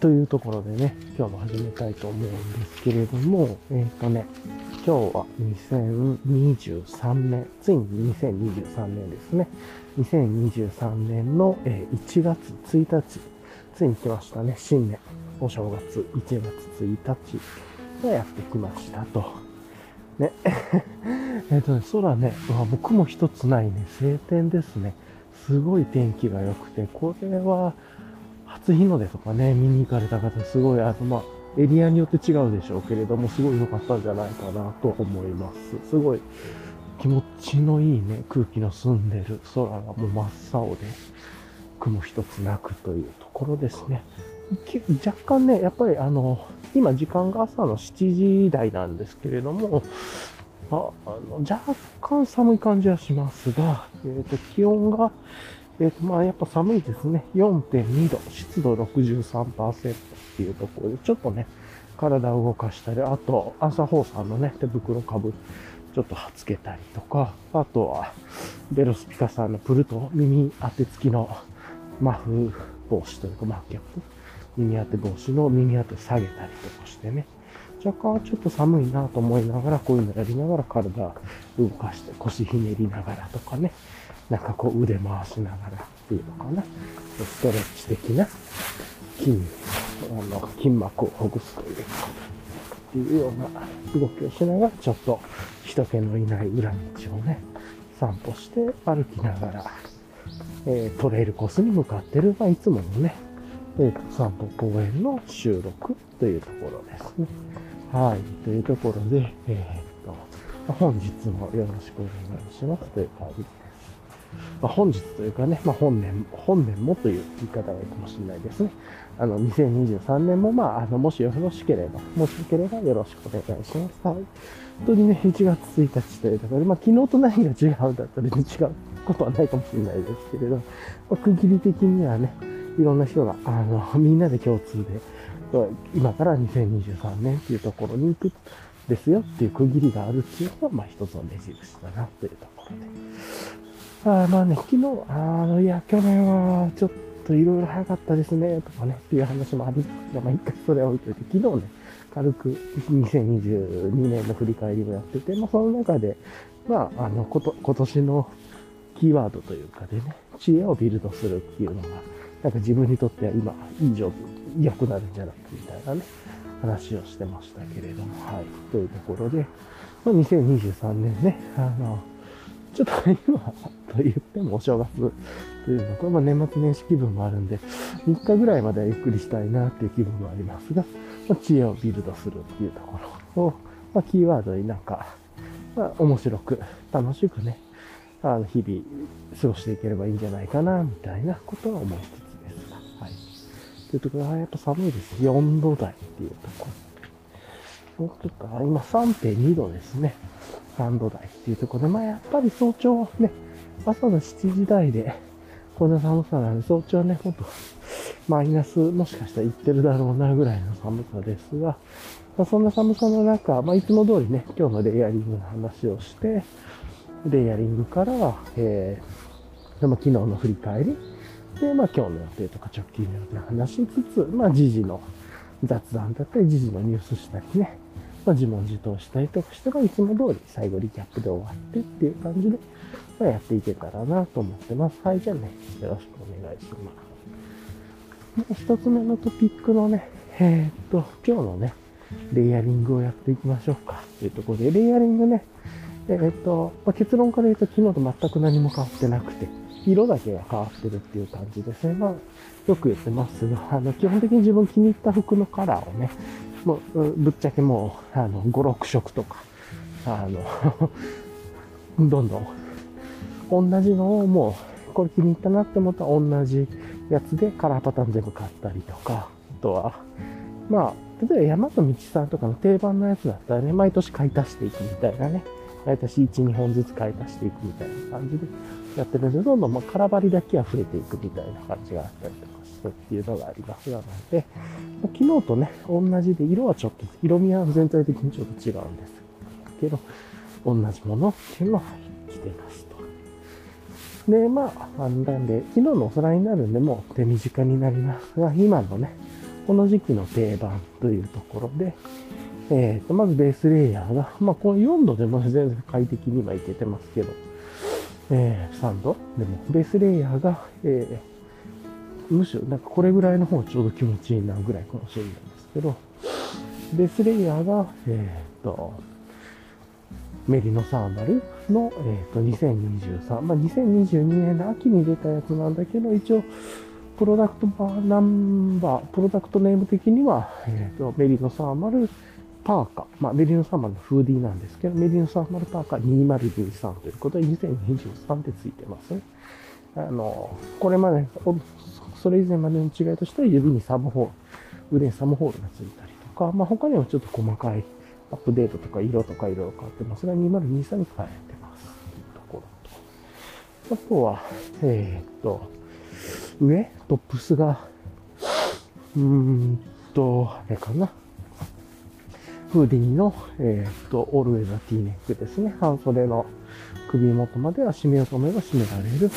というところでね、今日も始めたいと思うんですけれども、えっ、ー、とね、今日は2023年、ついに2023年ですね。2023年の1月1日、ついに来ましたね。新年、お正月、1月1日がやってきましたと。ね。えっとね、空ね、僕も一つないね、晴天ですね。すごい天気が良くて、これは、初日の出とかね、見に行かれた方、すごい、あの、まあ、エリアによって違うでしょうけれども、すごい良かったんじゃないかなと思います。すごい気持ちのいいね、空気の澄んでる空がもう真っ青で、雲一つなくというところですね。若干ね、やっぱりあの、今時間が朝の7時台なんですけれども、ああの若干寒い感じはしますが、えっ、ー、と、気温がえっ、と、まあ、やっぱ寒いですね。4.2度、湿度63%っていうところで、ちょっとね、体を動かしたり、あと、朝放さんのね、手袋かぶ、ちょっとはつけたりとか、あとは、ベロスピカさんのプルト耳当て付きのマフ帽子というか、マフキャップ、耳当て帽子の耳当て下げたりとかしてね、若干ちょっと寒いなと思いながら、こういうのやりながら体動かして腰ひねりながらとかね、なんかこう腕回しながらっていうのかな。ストレッチ的な筋、あの、筋膜をほぐすというか、っていうような動きをしながら、ちょっと人気のいない裏道をね、散歩して歩きながら、えー、トレイルコースに向かってる、まあ、いつものね、えー、散歩公園の収録というところですね。はい。というところで、えー、っと、本日もよろしくお願いしますという感じまあ、本日というかね、まあ、本年、本年もという言い方がいいかもしれないですね。あの、2023年も、まあ、あの、もしよろしければ、もしよければよろしくお願いします。はい。本当にね、1月1日というところで、まあ、昨日と何が違うんだったら、違うことはないかもしれないですけれど、まあ、区切り的にはね、いろんな人が、あの、みんなで共通で、今から2023年っていうところに行くですよっていう区切りがあるっていうのが、まあ一つの目印だなというところで。あまあね、昨日、あの、いや、去年はちょっといろいろ早かったですね、とかね、っていう話もありますが、まあ一回それは置いといて、昨日ね、軽く2022年の振り返りをやってて、まあその中で、まあ、あの、こと、今年のキーワードというかでね、知恵をビルドするっていうのが、なんか自分にとっては今、いい状況、良くなるんじゃないかみたいなね、話をしてましたけれども、はい。というところで、まあ、2023年ね、あの、ちょっと今と言ってもお正月というのと、まあ、年末年始気分もあるんで、3日ぐらいまではゆっくりしたいなっていう気分もありますが、まあ、知恵をビルドするっていうところを、まあ、キーワードになんか、まあ、面白く、楽しくね、あの、日々過ごしていければいいんじゃないかな、みたいなことは思いつつですが、はい。というところはやっぱ寒いです。4度台っていうところ。もうちょっと、今3.2度ですね。3度台っていうところで、まあやっぱり早朝ね、朝の7時台で、こんな寒さなんで、早朝はね、ほんと、マイナス、もしかしたら行ってるだろうなぐらいの寒さですが、まあ、そんな寒さの中、まあいつも通りね、今日のレイヤリングの話をして、レイヤリングからは、えー、まあ、昨日の振り返り、で、まあ今日の予定とか直近の予定の話しつつ、まあ時事の雑談だったり、時事のニュースしたりね、まあ、自問自答したりとかしていつも通り最後リキャップで終わってっていう感じで、まあ、やっていけたらなと思ってます。はい、じゃあね、よろしくお願いします。一つ目のトピックのね、えー、っと、今日のね、レイヤリングをやっていきましょうか。というところで、レイヤリングね、えー、っと、まあ、結論から言うと昨日と全く何も変わってなくて、色だけが変わってるっていう感じですね。まあ、よく言ってますが、あの、基本的に自分気に入った服のカラーをね、もう、ぶっちゃけもう、あの、5、6色とか、あの どんどん、同じのをもう、これ気に入ったなって思ったら同じやつでカラーパターン全部買ったりとか、あとは、まあ、例えば山と道さんとかの定番のやつだったらね、毎年買い足していくみたいなね、毎年1、2本ずつ買い足していくみたいな感じでやってるんで、どんどんまあ空張りだけは増えていくみたいな感じがあったりとか。してっていうのがありますなので、昨日とね、同じで、色はちょっと、色味は全体的にちょっと違うんですけど、同じものっていうのは来てますと。で、まあ、なんで、昨日のお皿になるんで、もう手短になりますが、今のね、この時期の定番というところで、えっ、と、まずベースレイヤーが、まあ、この4度でも全然快適にはいけてますけど、えー、3度でも、ベースレイヤーが、えー、むしろ、なんかこれぐらいの方ちょうど気持ちいいなぐらいかもしれないんですけど、ベースレイヤーが、えっ、と、メリノサーマルの、えっ、と、2023、まあ、2022年の秋に出たやつなんだけど、一応、プロダクトナンバー、プロダクトネーム的には、えっ、と、メリノサーマルパーカー、まあ、メリノサーマルのフーディーなんですけど、メリノサーマルパーカー2023ということで、2023でついてます。ね。あの、これまで、それ以前までの違いとしては、指にサムホール、腕にサムホールがついたりとか、まあ、他にもちょっと細かいアップデートとか色とかいろいろ変わってますが、2023に変えてます。というところと。あとは、えー、っと、上、トップスが、うーんと、あれかな。フーディーの、えー、っと、オルウェザー T ネックですね。半袖の首元までは締めようと思えば締められる。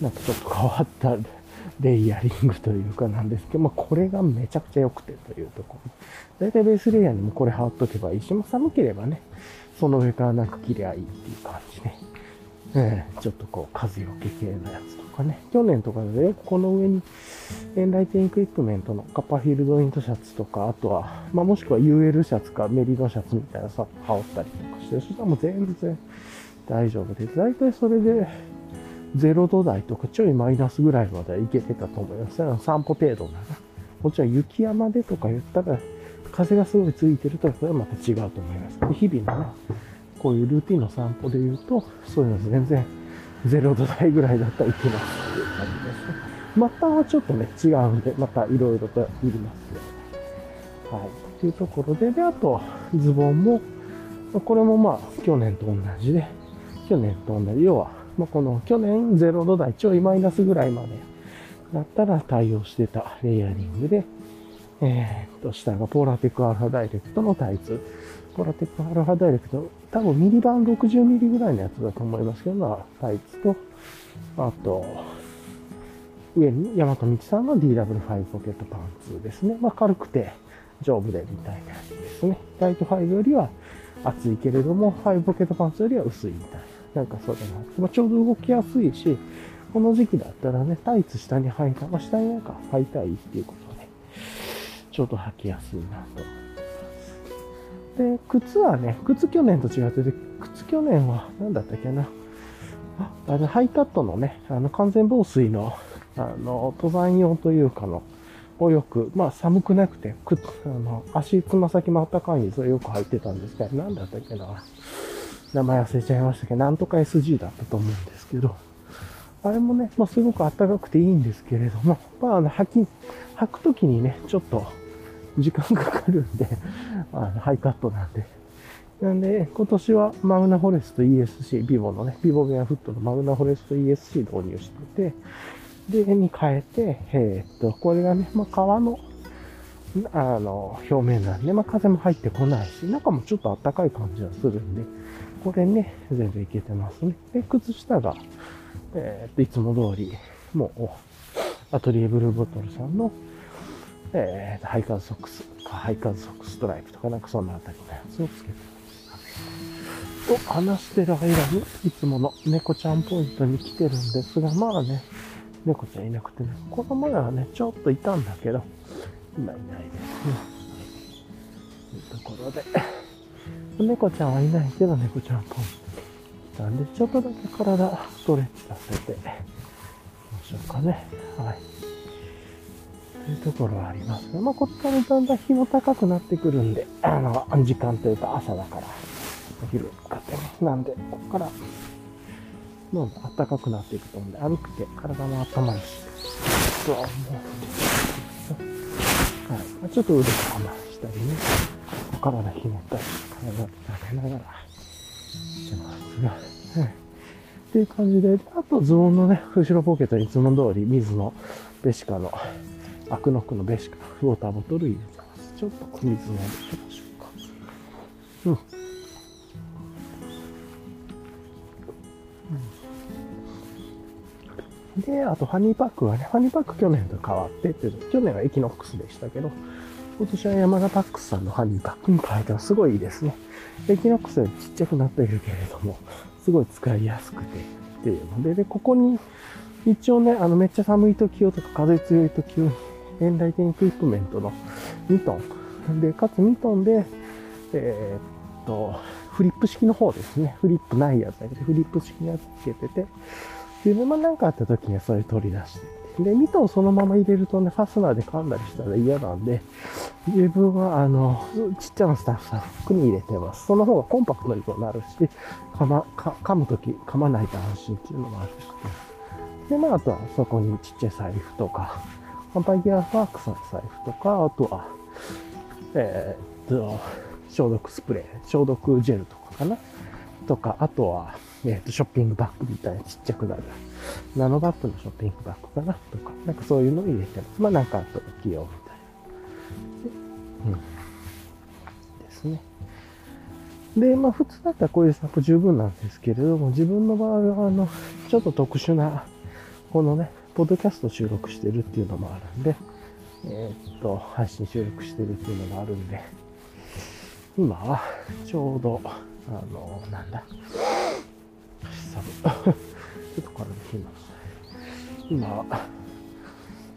なんかちょっと変わったレイヤリングというかなんですけど、まあこれがめちゃくちゃ良くてというところ。だいたいベースレイヤーにもこれ貼っとけばいいし、まあ寒ければね、その上からなんか切りゃいいっていう感じで、えー、ちょっとこう風よけ系のやつとかね。去年とかでよくこの上にエンライテンエクイプメントのカッパフィールドイントシャツとか、あとは、まあもしくは UL シャツかメリノシャツみたいなさ、羽織ったりとかして、そしたらもう全然大丈夫です。大体それで0度台とかちょいマイナスぐらいまではいけてたと思います。散歩程度なら。もちろん雪山でとか言ったら、風がすごいついてると、それはまた違うと思います。で日々のね、こういうルーティンの散歩で言うと、そういうの全然0度台ぐらいだったらいけますっていう感じですね。またはちょっとね、違うんで、またいろいろといりますよ。はい。というところで、で、あと、ズボンも、これもまあ、去年と同じで、去年と同じ、要は、まあ、この去年0度台ちょいマイナスぐらいまでだったら対応してたレイヤリングで、えー、っと、下がポーラテックアルファダイレクトのタイツ。ポーラテックアルファダイレクト、多分ミリ版60ミリぐらいのやつだと思いますけど、まあ、タイツと、あと、上に大和道さんの DW5 ポケットパンツですね。まあ、軽くて丈夫でみたいなやつですね。タイト5よりは厚いけれども、5ポケットパンツよりは薄いみたいな。なんかそれが、まあ、ちょうど動きやすいし、この時期だったらね、タイツ下に履いた、まあ、下になんか履いたいっていうことで、ちょうど履きやすいなと思います。で、靴はね、靴去年と違ってて、靴去年は何だったっけな。あ、あの、ハイカットのね、あの、完全防水の、あの、登山用というかの、をよく、まあ寒くなくて、くあの、足つま先もあったかいにそれよく履いてたんですけど、何だったっけな。名前忘れちゃいましたけど、なんとか SG だったと思うんですけど、あれもね、まあ、すごく暖かくていいんですけれども、まあ、あの、履き、履くときにね、ちょっと時間かかるんで、あの、ハイカットなんで。なんで、今年はマグナフォレスト ESC、ビボのね、ビボベアフットのマグナフォレスト ESC 導入してて、で、に変えて、えー、っと、これがね、まあ、革の、あの、表面なんで、まあ、風も入ってこないし、中もちょっと暖かい感じはするんで、これね、全然いけてますね。で、靴下が、えー、っと、いつも通り、もう、アトリエブルーボトルさんの、えー、ハイカーズソックスか、ハイカーズソックストライプとか、なんかそんなあたりのやつをつけてます。と話してる間に、いつもの猫ちゃんポイントに来てるんですが、まあね、猫ちゃんいなくてね、この前はね、ちょっといたんだけど、今いないですね。というところで、猫ちゃんはいないけど、猫ちゃんポンなんで、ちょっとだけ体ストレッチさせて、みましょうかね。はい。というところはありますが、まあ、こっからだんだん日も高くなってくるんで、あの、時間というか朝だから、お昼使ってね。なんで、こっから、どんどん暖かくなっていくと思うんで、歩くて体も温まるし、とは思うはい。ちょっと腕を我慢したりね、体ひねったり、体を鍛えながら、してますが、はい。っていう感じで、あとズボンのね、後ろポケットにいつも通り水のベシカの、アクノックのベシカ、ウォーターボトル入れてます。ちょっと水飲んでいきましょうか。うん。で、あとファニーパックはね、ファニーパック去年と変わってって去年はエキノックスでしたけど、今年は山田パックスさんのファニーパックに変えたらすごいいいですね。エキノックスよりちっちゃくなっているけれども、すごい使いやすくてっていうので、で、ここに一応ね、あの、めっちゃ寒い時用とか風強い時用に、 Enlightened Equipment の2トン。で、かつ2トンで、えー、っと、フリップ式の方ですね。フリップないやつだけど、フリップ式のやつつけてて、で、まあなんかあった時にはそれ取り出して。で、ミトンそのまま入れるとね、ファスナーで噛んだりしたら嫌なんで、自分はあの、ちっちゃなスタッフさん服に入れてます。その方がコンパクトにもなるし、噛ま、噛む時噛まないと安心っていうのもあるし。で、まああとはそこにちっちゃい財布とか、カンパイギアワークスの財布とか、あとは、えー、っと、消毒スプレー、消毒ジェルとかかなとか、あとは、えっ、と、ショッピングバッグみたいなちっちゃくなる。ナノバッグのショッピングバッグかな？とか、なんかそういうのを入れてます。まあなんかあと起用みたいな。うん。ですね。で、まあ普通だったらこういうサポ十分なんですけれども、自分の場合はあの、ちょっと特殊な、このね、ポッドキャスト収録してるっていうのもあるんで、えー、っと、配信収録してるっていうのもあるんで、今はちょうど、あの、なんだ、サブ。ちょっとこれできます。今、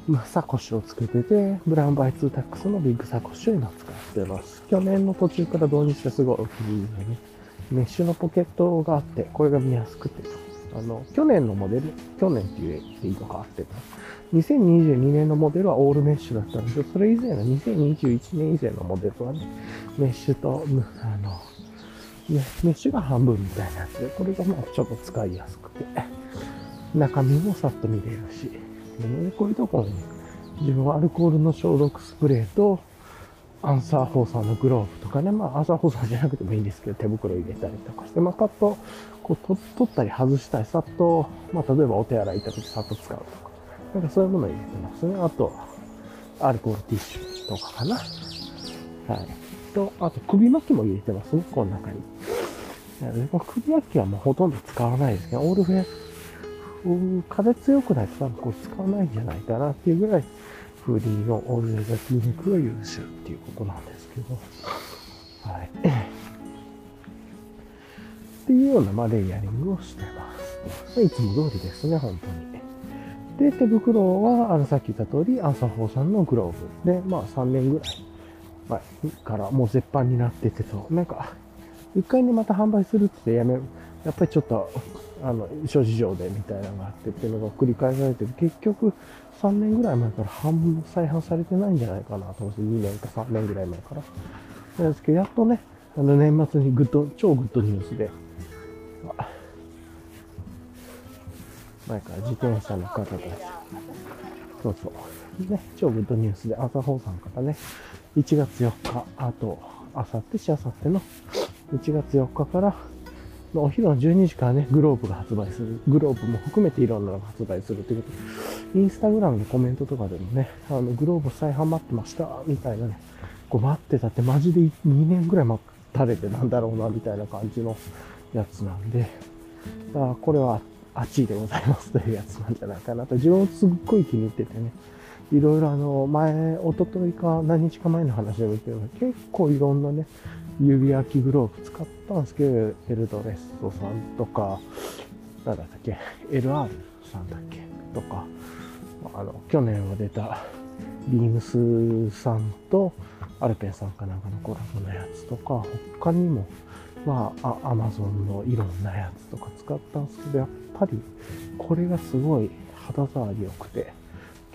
まサコッシュをつけてて、 BROWN by 2-tacs のビッグサコッシュを今使ってます。去年の途中から導入してすごいお気に入りでね、メッシュのポケットがあって、これが見やすくて、あの、去年のモデル、去年っていういいのがあって、2022年のモデルはオールメッシュだったんですけど、それ以前の2021年以前のモデルはね、メッシュと、あの、メッシュが半分みたいなやつで、これがまあちょっと使いやすくて、中身もさっと見れるし、でこういうところに自分はアルコールの消毒スプレーと、アンサーホーサーのグローブとかね、まあアンサーホーサーじゃなくてもいいんですけど、手袋入れたりとかして、まあパッとこう取ったり外したり、さっと、まあ例えばお手洗い行った時さっと使うとか、なんかそういうものを入れてますね。あと、アルコールティッシュとかかな。はい。と、あと首巻きも入れてますね、この中に。首巻きはもうほとんど使わないですね。オールフェア、風強くないと多分こう使わないんじゃないかなっていうぐらい、フーディーのオールフェザ筋肉が優秀っていうことなんですけど。はい。っていうような、まあ、レイヤリングをしてます。いつも通りですね、本当に。で、手袋は、あの、さっき言った通り、アンサー4さんのグローブで、まあ、3年ぐらいはい、からもう絶版になっててと、なんか、一回ね、また販売するってやめ、やっぱりちょっと、あの、諸事情でみたいなのがあってっていうのが繰り返されて。結局、3年ぐらい前から販再販されてないんじゃないかなと思って、2年か3年ぐらい前から。なんですけど、やっとね、あの、年末にグッド、超グッドニュースで、前から自転車の方たち、そうそう、ね、超グッドニュースで朝放さんからね、1月4日、あと、あさってしあさっての1月4日からお昼の12時からね、グローブが発売する。グローブも含めていろんなのが発売するということ。インスタグラムのコメントとかでもね、あの、グローブ再販待ってました、みたいなね、こう待ってたってマジで2年ぐらい待たれてなんだろうな、みたいな感じのやつなんで、あこれはあっちでございますというやつなんじゃないかなと、自分もすっごい気に入っててね、いろいろあの、前、おとといか何日か前の話でも言ってる結構いろんなね、指焼きグローブ使ったんですけど、エルドレストさんとか、なんだっけ、LR さんだっけとか、あの、去年は出たビームスさんとアルペンさんかなんかのコラボのやつとか、他にも、まあ、アマゾンのいろんなやつとか使ったんですけど、やっぱりこれがすごい肌触り良くて、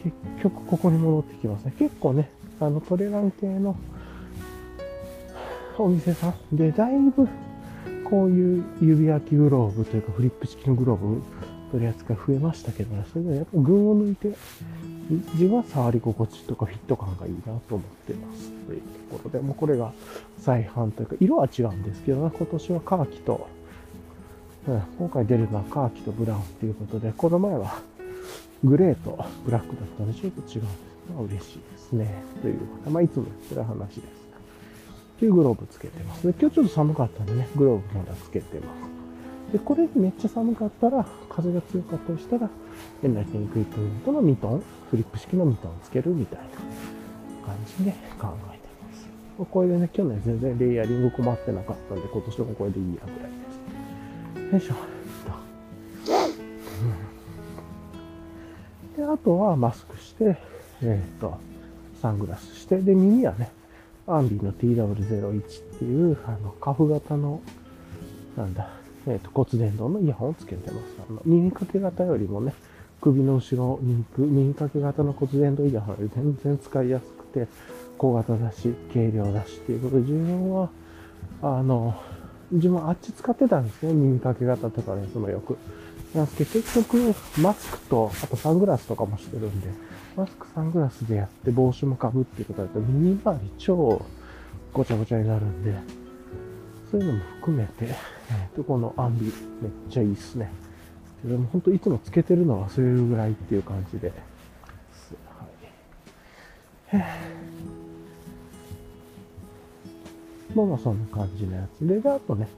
結局ここに戻ってきますね。結構ね、あのトレラン系のお店さんで、だいぶこういう指焼きグローブというかフリップ式のグローブ取り扱い増えましたけどね、それでやっぱ群を抜いて、自分は触り心地とかフィット感がいいなと思ってますというところで、もうこれが再販というか、色は違うんですけどね、今年はカーキと、うん、今回出るのはカーキとブラウンということで、この前はグレーとブラックだったのでちょっと違うんですまあ嬉しいですね。という、まあいつも言ってる話です。というグローブつけてます。で今日ちょっと寒かったんでね、グローブまだつけてます。で、これめっちゃ寒かったら、風が強かったりしたら、エンライティングクイプメントのミトン、フリップ式のミトンつけるみたいな感じで考えてます。これでね、去年全然レイヤリング困ってなかったんで、今年もこれでいいやぐらいです。よいしょ。で、あとはマスクして、えっ、ー、と、サングラスして、で、耳はね、アンビの TW01 っていう、あの、カフ型の、なんだ、えっ、ー、と、骨伝導のイヤホンをつけてます。あの、耳掛け型よりもね、首の後ろに行く耳掛け型の骨伝導イヤホンより全然使いやすくて、小型だし、軽量だしっていうことで、自分は、あの、自分あっち使ってたんですね。耳掛け型とかね、そのよく。なんですけど、結局、マスクと、あとサングラスとかもしてるんで、マスク、サングラスでやって帽子もかぶっていうことだと耳周り超ごちゃごちゃになるんで、そういうのも含めて、えっ、と、このアンビ、めっちゃいいっすね。でも本当いつもつけてるの忘れるぐらいっていう感じで。はい。まあまあそんな感じのやつで、で、あとね、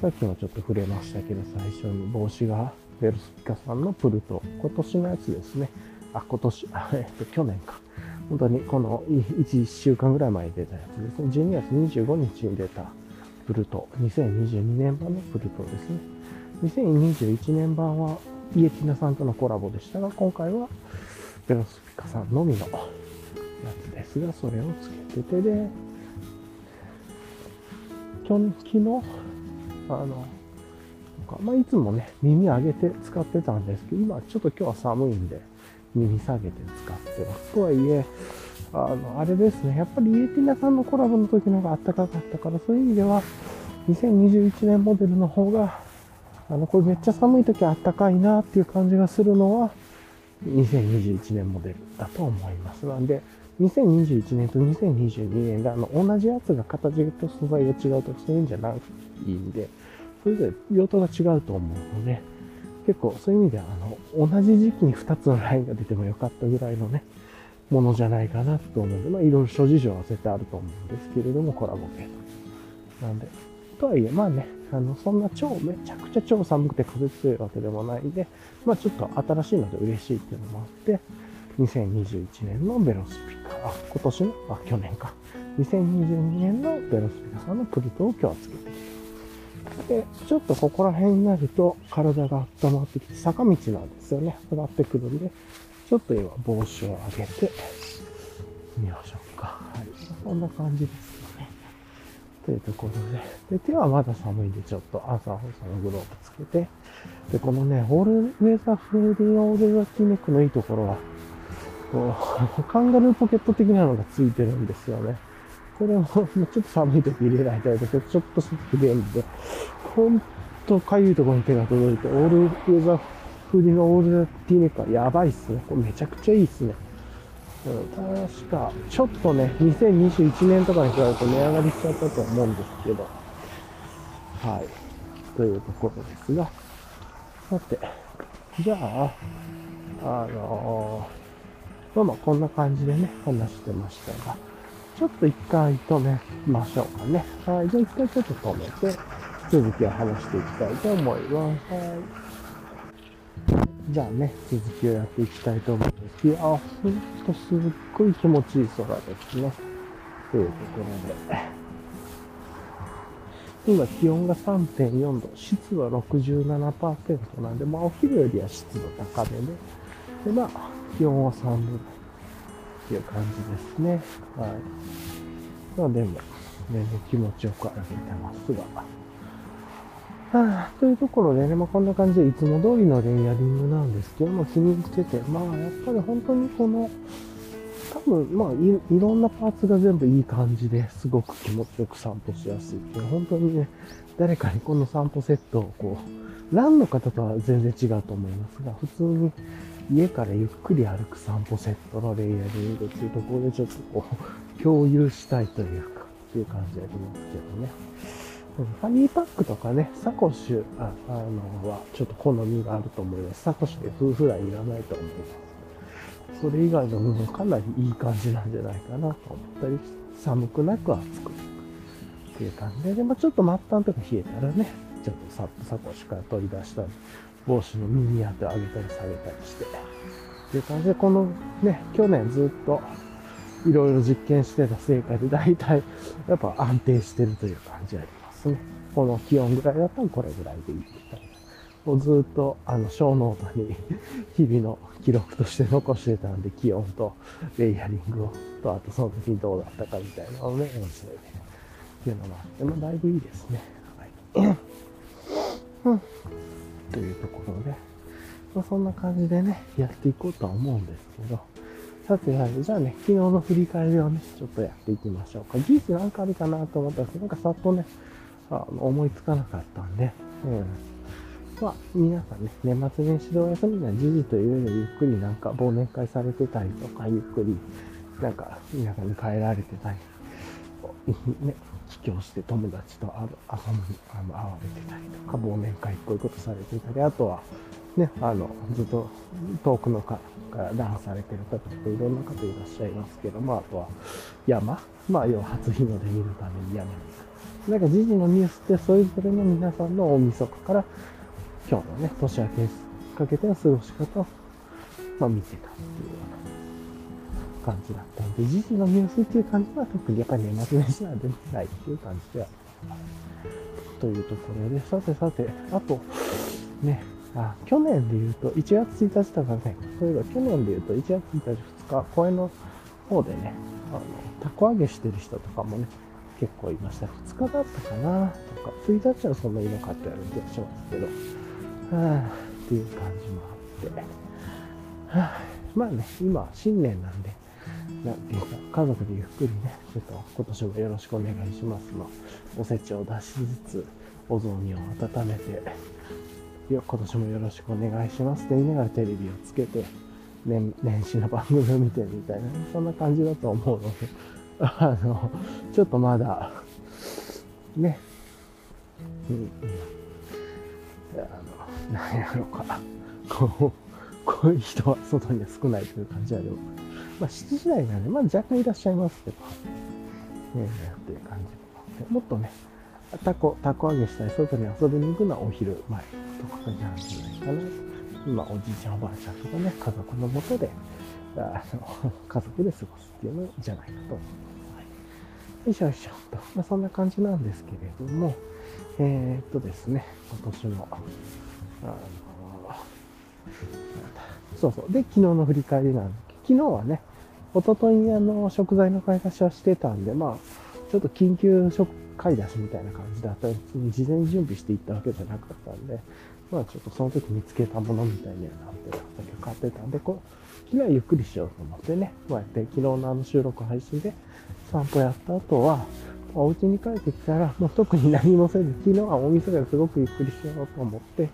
さっきもちょっと触れましたけど、最初に帽子がベルスピカさんのプルト、今年のやつですね。あ、今年、えっと、去年か。本当にこの1週間ぐらい前に出たやつですね。12月25日に出たプルト、2022年版のプルトですね。2021年版はイエティナさんとのコラボでしたが、今回はベロスピカさんのみのやつですが、それをつけててで、昨日、あの、まあ、いつもね、耳上げて使ってたんですけど、今ちょっと今日は寒いんで、耳下げて使ってます。とはいえ、あの、あれですね、やっぱりイエティナさんのコラボの時の方が暖かかったから、そういう意味では、2021年モデルの方が、あの、これめっちゃ寒い時は暖かいなっていう感じがするのは、2021年モデルだと思います。なんで、2021年と2022年であの同じやつが形と素材が違うとそういうんじゃないんで、それぞれ用途が違うと思うので、結構そういう意味ではあの同じ時期に2つのラインが出てもよかったぐらいのね、ものじゃないかなと思うんで、まあいろいろ諸事情は絶対あると思うんですけれども、コラボ系と。なんで、とはいえ、まあね、あの、そんな超、めちゃくちゃ超寒くて風強いわけでもないんで、まあちょっと新しいので嬉しいっていうのもあって、2021年のベロスピカ、あ、今年の、あ、去年か。2022年のベロスピカさんのプリトを今日はつけてきた。で、ちょっとここら辺になると体が温まってきて坂道なんですよね。上がってくるんで、ちょっと今帽子を上げてみましょうか。はい。こんな感じですかね。というところで。で、手はまだ寒いんで、ちょっと朝ホさのグローブつけて。で、このね、オールウェザーフーディ、オールウェザーフーディのいいところは、こう、カンガルーポケット的なのがついてるんですよね。これも、ちょっと寒い時入れられたりとか、ちょっとすぐ便利で、ほんとかゆいところに手が届いて、オールウェザーフーのオールティーネックはやばいっすね。これめちゃくちゃいいっすね。うん、確か、ちょっとね、2021年とかに比べると値上がりしちゃったと思うんですけど、はい。というところですが、さて、じゃあ、あのー、まあまあこんな感じでね、話してましたが、ちょっと一回止めましょうかね。はい。じゃあ一回ちょっと止めて、続きを話していきたいと思います。はい。じゃあね、続きをやっていきたいと思うんです、あ、ほんとすっごい気持ちいい空ですね。というところで。今気温が3.4度、湿度は67%なんで、まあお昼よりは湿度高めで、で、まあ気温は3度っていう感じですね。はい。まあでも、全然気持ちよく歩いてますが。はあ、というところでね、まあ、こんな感じでいつも通りのレイヤリングなんですけども、気に入ってて、まあ、やっぱり本当にこの、多分、まあい、いろんなパーツが全部いい感じですごく気持ちよく散歩しやすいって、本当にね、誰かにこの散歩セットをこう、ランの方とは全然違うと思いますが、普通に家からゆっくり歩く散歩セットのレイヤリングっていうところでちょっとこう、共有したいというか、っていう感じありますけどね。ファニーパックとかね、サコッシュ、ああの、はちょっと好みがあると思います。サコッシュで夫婦らいらないと思います。それ以外の部分かなりいい感じなんじゃないかなと思ったり、寒くなく暑くっていう感じで、でもちょっと末端とか冷えたらね、ちょっとサップサコッシュから取り出したり帽子の耳当てを上げたり下げたりして、っていう感じで、このね、去年ずっといろいろ実験してた成果で、大体やっぱ安定してるという感じありますね。この気温ぐらいだったらこれぐらいでいいみたいな。もうずっとあの小ノートに 日々の記録として残してたんで、気温とレイヤリングを、と、あとその時にどうだったかみたいなのをね、音声で。っていうのがあって、まあだいぶいいですね。はい。うん。というところで、まあ、そんな感じでね、やっていこうとは思うんですけど、さて、じゃあね、昨日の振り返りをね、ちょっとやっていきましょうか。技術なんかあるかなと思ったら、なんかさっとね、あの思いつかなかったんで、うん。まあ、皆さんね、年末年始でお休みな時事というよりゆっくりなんか忘年会されてたりとか、ゆっくりなんか皆さんに帰られてたり、ね、帰郷して友達と遊ぶ、あの、会われてたりとか、忘年会こういうことされてたり、あとは、ね、あの、ずっと遠くのからダンされてる方とかいろんな方いらっしゃいますけど、まあ、とは山、まあ、要は初日の出見るために山になんか時事のニュースってそれぞれの皆さんの大晦日から今日のね、年明けかけての過ごし方を、まあ、見てたっていう感じだったんで、時事のニュースっていう感じは特にやっぱり年末年始なんでないっていう感じではありますというところで、さてさて、あと、ね、あ、去年で言うと、1月1日だからね、そういえば去年で言うと、1月1日2日、公園の方でね、あの、たこ揚げしてる人とかもね、結構いました。2日だったかなとか、1日はそんなにいなかったような気がしますけど、はあ、っていう感じもあって、はあ、まあね、今、新年なんで、なんていうか、家族でゆっくりね、ちょっと今年もよろしくお願いしますの、おせちを出しつつ、お雑煮を温めて、今年もよろしくお願いしますって言いながらテレビをつけて、年 年始の番組を見てみたいな、そんな感じだと思うので、あの、ちょっとまだ、ね、うん、うん、あの、なんやろうか、こう、こういう人は外には少ないという感じはあります。まあ、7時台なんで、まあ若干いらっしゃいますけど、ねえ、っていう感じももっとね、タコ、タコ揚げしたり、外に遊びに行くのはお昼前とかじゃないかな。今、おじいちゃん、おばあちゃんとかね、家族のもとで、あの、家族で過ごすっていうのじゃないかと思います。はい、よいしょよいしょと。まあ、そんな感じなんですけれども、えー、っとですね、今年の、あの、そうそう。で、昨日の振り返りなんで、昨日はね、おととい、あの、食材の買い出しはしてたんで、まあ、ちょっと緊急食買い出しみたいな感じだったり、事前に準備していったわけじゃなかったんで、まあちょっとその時見つけたものみたいにはなってたけど、買ってたんで、こう、昨日はゆっくりしようと思ってね、こうやって昨日のあの収録配信で散歩やった後は、お家に帰ってきたら、もう特に何もせず、昨日はお店ですごくゆっくりしようと思って、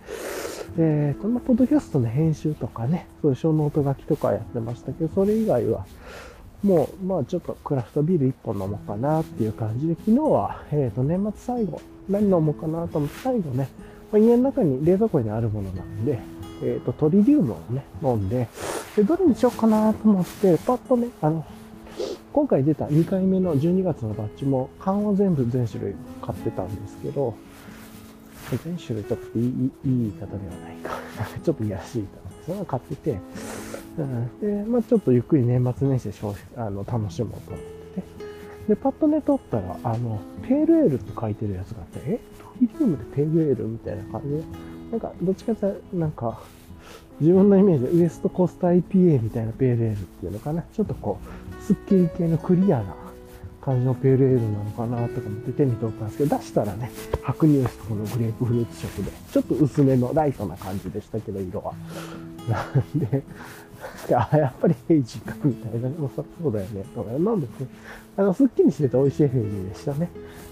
えっ、ー、と、まあ、ポッドキャストの編集とかね、そういう小ノート書きとかやってましたけど、それ以外は、もう、まあちょっとクラフトビール1本飲もうかなっていう感じで、昨日は、えっ、ー、と、年末最後、何飲もうかなと思って、最後ね、ま、家の中に冷蔵庫にあるものなんで、えっ、ー、と、トリリウムをね、飲んで、で、どれにしようかなと思って、パッとね、あの、今回出た2回目の12月のバッジも、缶を全部全種類買ってたんですけど、全種類ちょっといいいい言い方ではないか。ちょっと安いそれは買ってて、うん、で、まあちょっとゆっくり年末年始で消費あの楽しもうと思ってて。で、パッとね、撮ったら、あの、ペールエールって書いてるやつがあって、え？トリリウムでペールエールみたいな感じ？で、なんか、どっちかというと、なんか、自分のイメージでウエストコスト IPA みたいなペールエールっていうのかな？ちょっとこう、スッキリ系のクリアな感じのペールエールなのかなとか思って手に取ったんですけど、出したらね、白乳質このグレープフルーツ色で、ちょっと薄めのライトな感じでしたけど、色は。なんで、あ、やっぱりヘイジーか、みたいな。もうそうだよね。とか、なんでね、あの、すっきりしてて美味しいヘイジでしたね。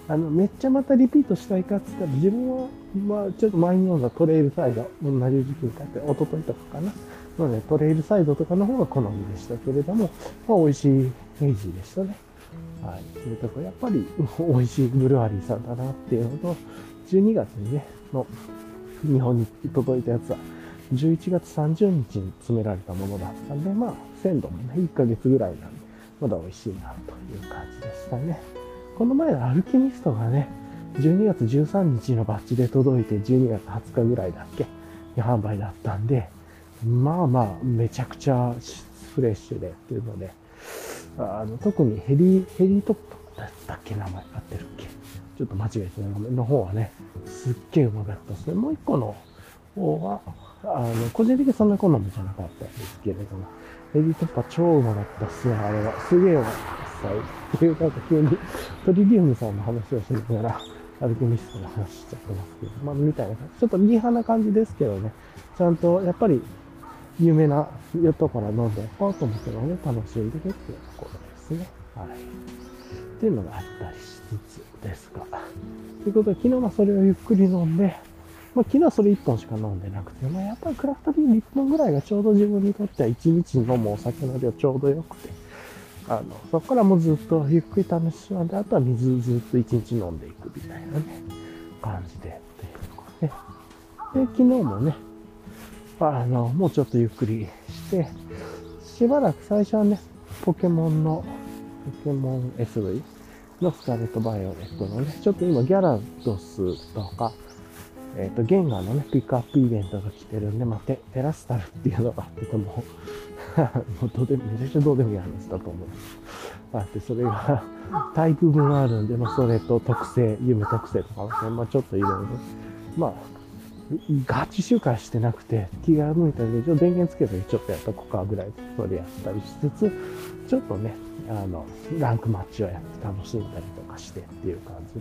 あの、めっちゃまたリピートしたいかって言ったら、自分は、まあ、ちょっと前に読んだトレイルサイド、同じ時期に買って、一昨日とかかな。なので、トレイルサイドとかの方が好みでしたけれども、まあ、美味しいヘイジーでしたね。はい。というとこ、やっぱり 美味しいブルワリーさんだなっていうのと、12月にね、の日本に届いたやつは、11月30日に詰められたものだったんで、まあ、鮮度もね、1ヶ月ぐらいなんで、まだ美味しいなという感じでしたね。この前のアルケミストがね、12月13日のバッジで届いて12月20日ぐらいだっけ販売だったんで、まあまあ、めちゃくちゃフレッシュでっていうので、あの特にヘリ、ヘリトップだったっけ名前合ってるっけ？ちょっと間違えてないの方はね、すっげえうまかったですね。もう一個の方は、あの、個人的にそんな好みじゃなかったんですけれども、ヘリトップは超うまかったっすね、あれは。すげえうまかったっす。っていう、なんか急に トリリウムさんの話をしながら、アルケミストの話しちゃってますけど、まあ、みたいな感じ。ちょっとミーハーな感じですけどね、ちゃんと、やっぱり、有名なヨットから飲んでおこうと思ってのね、楽しんでるっていうところですね。はい。っていうのがあったりしつつですが。ということで、昨日はそれをゆっくり飲んで、まあ、昨日はそれ1本しか飲んでなくて、まあ、やっぱりクラフトビール1本ぐらいがちょうど自分にとっては1日に飲むお酒の量ちょうど良くて、あの、そこからもうずっとゆっくり試し飲んで、あとは水ずっと1日飲んでいくみたいなね、感じでっていうところね。で、昨日もね、あの、もうちょっとゆっくりして、しばらく最初はね、ポケモンの、ポケモン SV のスカーレット・バイオレットのね、ちょっと今ギャラドスとか、えっ、ー、と、ゲンガーのね、ピックアップイベントが来てるんで、まあ、テテラスタルっていうのがあってても、もうどうでも、めちゃくちゃどうでもいい話だと思う。あって、それがタイプ分あるんで、まあ、それと特性、夢特性とかもね、まあ、ちょっといろいろ、まあ、ガチ周回してなくて、気が向いたので、一応電源つけてちょっとやっとこかぐらいそれやったりしつつ、ちょっとね、あの、ランクマッチをやって楽しんだりとかしてっていう感じ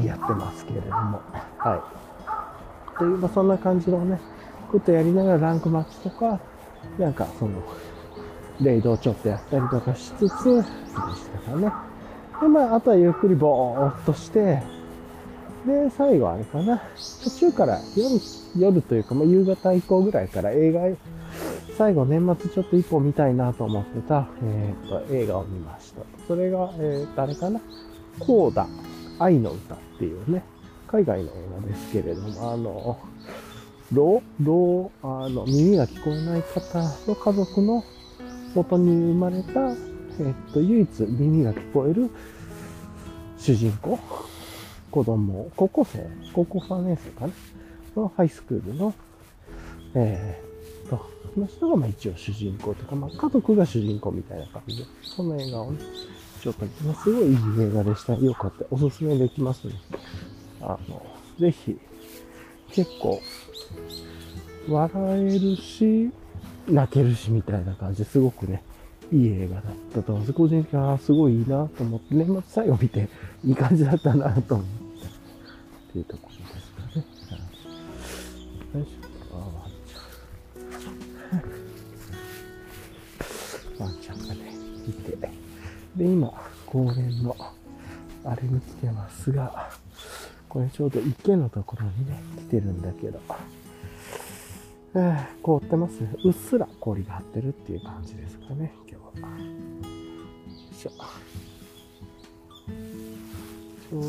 で、やってますけれども、はい。という、まあ、そんな感じのね、ことやりながらランクマッチとか、なんかその、レイドをちょっとやったりとかしつつ、でしたかね。で、まあ、あとはゆっくりぼーっとして、で、最後あれかな。途中から夜、夜というか、まあ、夕方以降ぐらいから映画、最後年末ちょっと一本見たいなと思ってた、えっ、と、映画を見ました。それが、えー、誰かな？コーダ、愛の歌っていうね、海外の映画ですけれども、あの、老、老、あの、耳が聞こえない方の家族の元に生まれた、えっ、と、唯一耳が聞こえる主人公子供、高校生、高校3年生かな？のハイスクールの、えー、と、その人がまあ一応主人公とか、まあ家族が主人公みたいな感じで、その映画をね、ちょっと、まあ、すごいいい映画でした。よかった。おすすめできますね。あの、ぜひ、結構、笑えるし、泣けるしみたいな感じですごくね、いい映画だったと思うんです。個人的にはすごいいいなと思って、年末最後見ていい感じだったなと思って。っていうところですかね。よいしょ。あ、ワンちゃん。ワンちゃんがね、いて。で、今、公園の、あれに来てますが、これちょうど池のところにね、来てるんだけど、えー、凍ってますね。うっすら氷が張ってるっていう感じですかね、今日は。よいしょ。ちょうど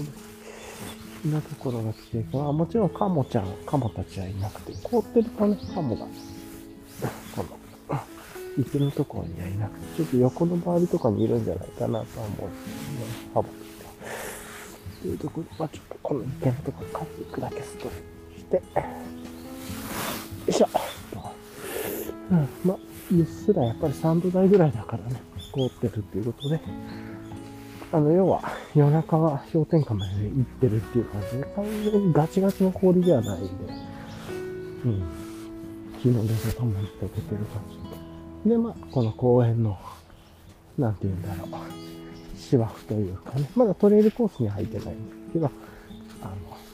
なところが来てるから、もちろんカモちゃん、カモたちはいなくて、凍ってるとね、カモが、この、池のところにはいなくて、ちょっと横の周りとかにいるんじゃないかなとは思うんですけどね、ハボって。というところで、まあちょっとこの池のところ帰っていくだけストレッチして、よいしょ。うん、まあ、うっすらやっぱり3度台ぐらいだからね、凍ってるっていうことで、あの、要は、夜中は氷点下まで行ってるっていう感じで、完全にガチガチの氷ではないんで、うん。昨日でさ、たまに溶けてる感じ。で、まあ、この公園の、なんて言うんだろう、芝生というかね、まだトレイルコースに入ってないんですけど、あ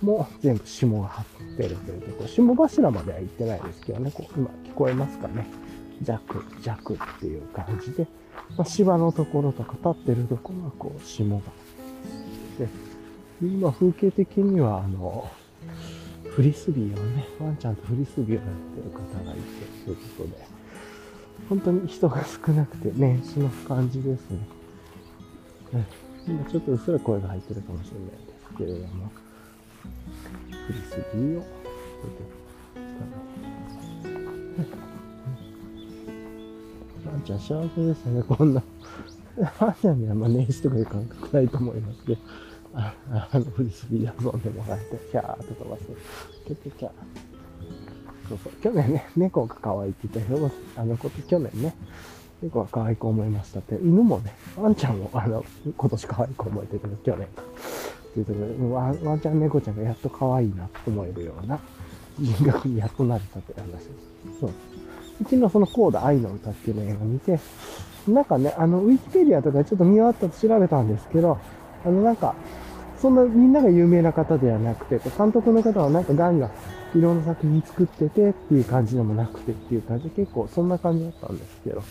の、もう全部霜が張ってるというところ、霜柱までは行ってないですけどね、こう今聞こえますかね。弱、弱っていう感じで、まあ、芝のところとか立ってるところはこう霜が。で、今風景的にはあの、フリスビーをね、ワンちゃんとフリスビーをやってる方がいて、ということで、本当に人が少なくて年始の感じですね。ね今ちょっとうっすら声が入ってるかもしれないですけれども、フリスビーを、ワンちゃん幸せですね、こんな。ワンちゃんにはまあ年始とかいう感覚ないと思いますけど、ああの、フリスビー遊んでもらえて、キャーって飛ばす。キャキャー。そうそう。去年ね、猫が可愛いって言ったけど、あの、こと去年ね、猫が可愛く思いましたって、犬もね、ワンちゃんも、あの、今年可愛く思えてるけど、去年か。っていうところで、ワンワンちゃん、猫ちゃんがやっと可愛いなと思えるような人格にやっとなれたって話です。そう。うちのそのコード愛の歌っていうの映画見て、なんかね、あの、ウィキペディアとかちょっと見終わったと調べたんですけど、あの、なんか、そんなみんなが有名な方ではなくて、監督の方はなんかガンガンいろんな作品作っててっていう感じでもなくてっていう感じで結構そんな感じだったんですけど、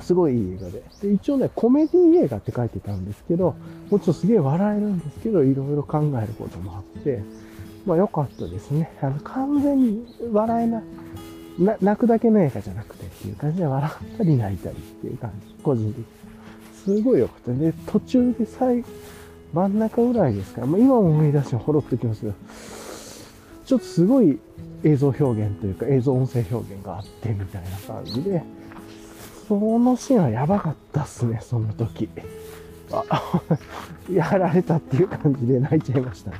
すごいいい映画で。で、一応ね、コメディ映画って書いてたんですけど、もうちろんすげえ笑えるんですけど、いろいろ考えることもあって、まあ良かったですね。あの、完全に笑えない、な、泣くだけの映画じゃなくてっていう感じで笑ったり泣いたりっていう感じ。個人的に。すごい良くて。で、途中で最、真ん中ぐらいですから、まあ、今思い出してほろっときますけど、ちょっとすごい映像表現というか映像音声表現があってみたいな感じで、そのシーンはやばかったっすね、その時。あ、やられたっていう感じで泣いちゃいましたね。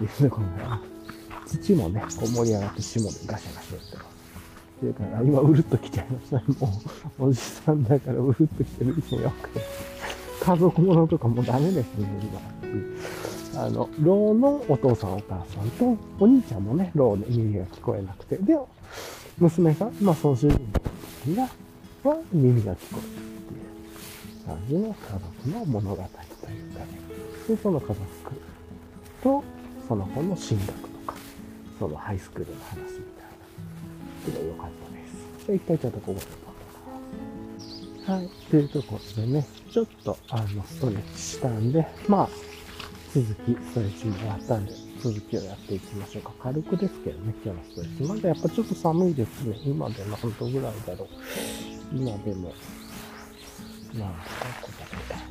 ですね、この土もね、こう盛り上がって霜でガシャガシャてます。っていうか、今、うるっと来ちゃいました。もう、おじさんだからうるっと来てる人よく。家族ものとかもダメですね、今。あの、ローのお父さんお母さんと、お兄ちゃんもね、ローで耳が聞こえなくて、で、娘さん、まあ、その主人公が、は耳が聞こえるっていう感じの家族の物語というかね。で、その家族と、その子の進学とか、そのハイスクールの話。すごい良かったです。じゃあ一回ちょっとここではい。というところでね、ちょっとあの、ストレッチしたんで、まあ、続き、ストレッチも終わったんで、続きをやっていきましょうか。軽くですけどね、今日のストレッチ。まだやっぱちょっと寒いですね。今で何度ぐらいだろう。今でも、なんだここで。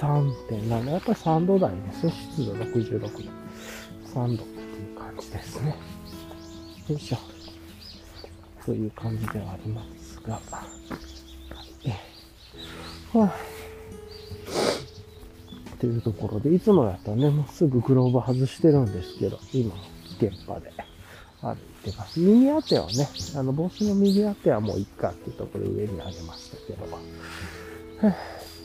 3.7、やっぱり3度台ですね。湿度66度。3度っていう感じですね。よいしょ。という感じではありますが。はあ、っていうところで、いつもだったらね、もうすぐグローブ外してるんですけど、今、現場で歩いてます。耳当てはね、あの、帽子の右当てはもういっかっていうところで上に上げましたけど、はあ、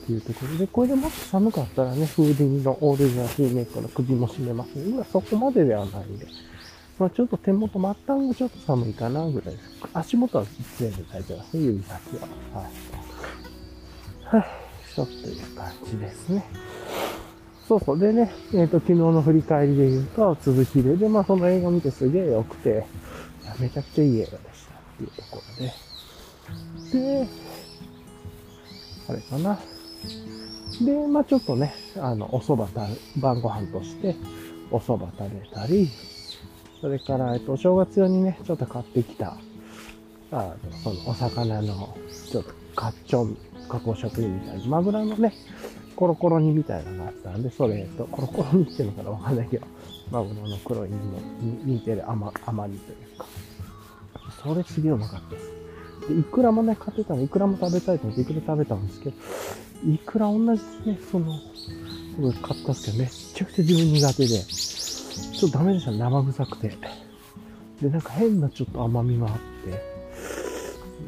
ていうところで、これでもっと寒かったらね、フーディングのオールジャーヒーメイクの首も締めますね。今そこまでではないんで。まあちょっと手元、末端がちょっと寒いかなぐらいです。足元は全部大丈夫ですね、指先は。はい。はい、ちょっという感じですね。そうそう。でね、えっ、ー、と、昨日の振り返りで言うと、続きで、で、まあその映画見てすげえ良くて、めちゃくちゃいい映画でしたっていうところで。で、あれかな。で、まあちょっとね、あの、お蕎麦た、晩ご飯として、お蕎麦食べたり、それから、えっと、お正月用にね、ちょっと買ってきた、あの、その、お魚の、ちょっと、カッチョン加工食品みたいな、マグロのね、コロコロ煮みたいなのがあったんで、それえっと、コロコロ煮っていうのかなわかんないけど、マグロの黒い煮の似てる甘、甘煮というか、それすげえうまかったです。で、イクラもね、買ってたの、イクラも食べたいと思って、イクラ食べたんですけど、イクラ同じね、その、すごい買ったんですけど、めっちゃくちゃ自分苦手で、ちょっとダメでした、生臭くて。で、なんか変なちょっと甘みがあって、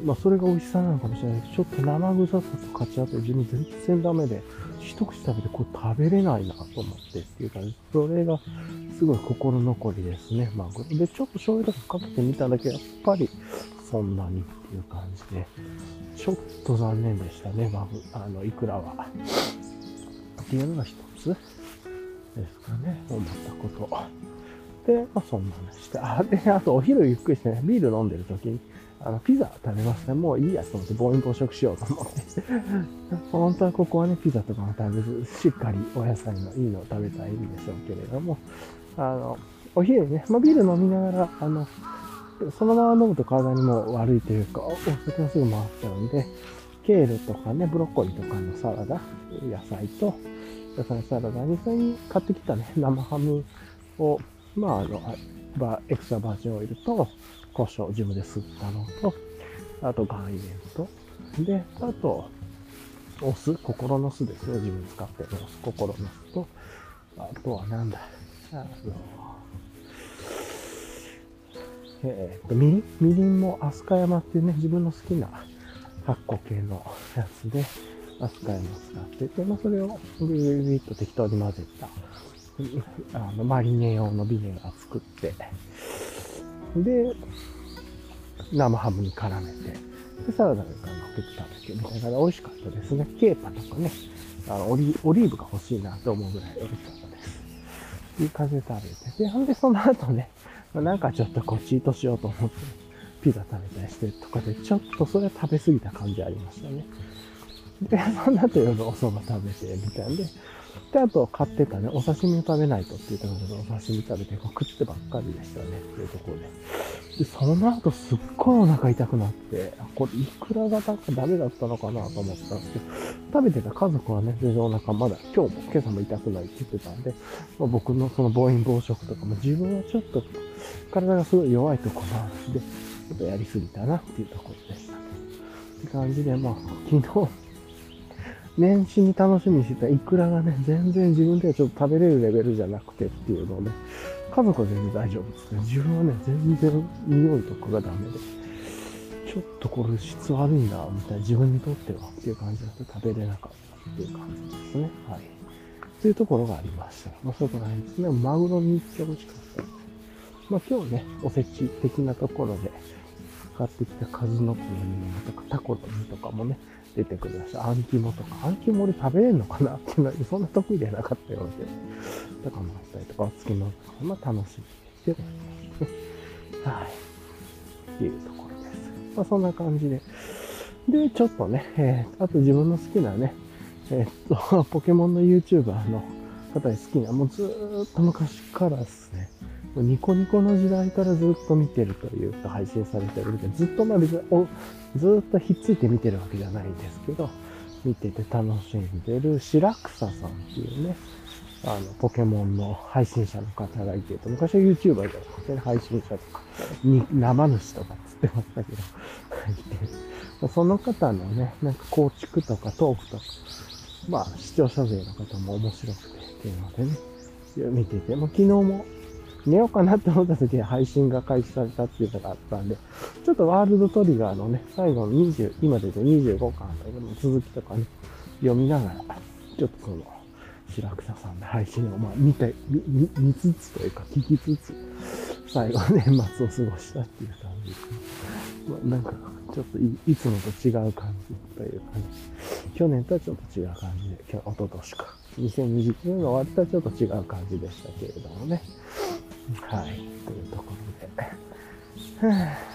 まあ、それが美味しさなのかもしれないけど、ちょっと生臭さと勝ち合って自分全然ダメで、一口食べてこれ食べれないなと思ってっていう感じ。それがすごい心残りですね、マグロ。で、ちょっと醤油とかかけてみただけ、やっぱりそんなにっていう感じで、ちょっと残念でしたね、マグ、あの、イクラは。っていうのが一つですかね、思ったこと。で、まあそんな話して。あ、で、あとお昼ゆっくりしてね、ビール飲んでる時に、あの、ピザ食べますね。もういいやと思って暴飲暴食しようと思って。本当はここはね、ピザとかも食べず、しっかりお野菜のいいのを食べたいんでしょうけれども、あの、お昼ね、まあ、ビール飲みながら、あの、そのまま飲むと体にも悪いというか、お酒がすぐ回っちゃうんで、ケールとかね、ブロッコリーとかのサラダ、野菜と、野菜サラダに、それに買ってきたね、生ハムを、まあ、あの、バエクストラバージンオイルと、胡椒、自分で吸ったのと、あと岩塩と、で、あと、お酢、心の酢ですよ。自分使ってるの。心の酢と、あとはなんだ。あの、えー、っと、みりんみりんも飛鳥山っていうね、自分の好きな発酵系のやつで、飛鳥山使ってて、まあ、それをビビビビッと適当に混ぜた、あの、マリネ用のビネガー作って、で、生ハムに絡めて、で、サラダなんかけて食べてみたいな美味しかったですね。ケーパとかね、あのオリオリーブが欲しいなと思うぐらい美味しかったです。いい感じで食べて。で、ほんでその後ね、なんかちょっとこうチートしようと思って、ピザ食べたりしてとかで、ちょっとそれ食べ過ぎた感じありましたね。で、その後夜お蕎麦食べて、みたいんで、で、あと買ってたね、お刺身を食べないとって言ったんだけど、お刺身食べて、食ってばっかりでしたね、っていうところで。で、その後すっごいお腹痛くなって、これいくらがダメだったのかなと思ったんですけど、食べてた家族はね、全然お腹まだ、今日も今朝も痛くないって言ってたんで、まあ、僕のその暴飲暴食とかも自分はちょっと体がすごい弱いとこなんで、ちょっとやりすぎたなっていうところでしたね。って感じで、まあ、昨日、年始に楽しみにしてたイクラがね、全然自分ではちょっと食べれるレベルじゃなくてっていうのをね、家族は全然大丈夫ですね。自分はね、全然匂いとかがダメで、ちょっとこれ質悪いな、みたいな自分にとってはっていう感じだと食べれなかったっていう感じですね。はい。というところがありました。まあ、そこら辺ですね。マグロに行ってほしかったです。まあ、今日ね、おせち的なところで、買ってきた数の子の煮物とかタコの煮とかもね、出てくるし、あん肝とか、あん肝俺食べれんのかなっていうのは、そんな得意ではなかったようで、とかもあったりとか、お漬物とか、ま楽しみでございます。はい。っていうところです。まあそんな感じで。で、ちょっとね、えー、あと自分の好きなね、えー、っと、ポケモンの YouTuber の方で好きな、もうずーっと昔からですね、ニコニコの時代からずっと見てるというか、配信されてるで、ずっとまあ別にずっとひっついて見てるわけじゃないんですけど、見てて楽しんでる白草さんっていうね、あの、ポケモンの配信者の方がいて、昔は YouTuber じゃなくて、ね、配信者とか、に生主とかっつってましたけど、いて、その方のね、なんか構築とかトークとか、まあ視聴者勢の方も面白くてっていうのでね、見てて、も昨日も寝ようかなって思った時に配信が開始されたっていうのがあったんで、ちょっとワールドトリガーのね、最後の20、今で言う25巻あたりの続きとかね、読みながら、ちょっとその、白草さんの配信をまあ見て、見見つつというか聞きつつ、最後年末を過ごしたっていう感じですね。まあ、なんか、ちょっといつもと違う感じという感じ。去年とはちょっと違う感じで、今日、おととしか。2020年が終わったらちょっと違う感じでしたけれどもね。はい。というところで。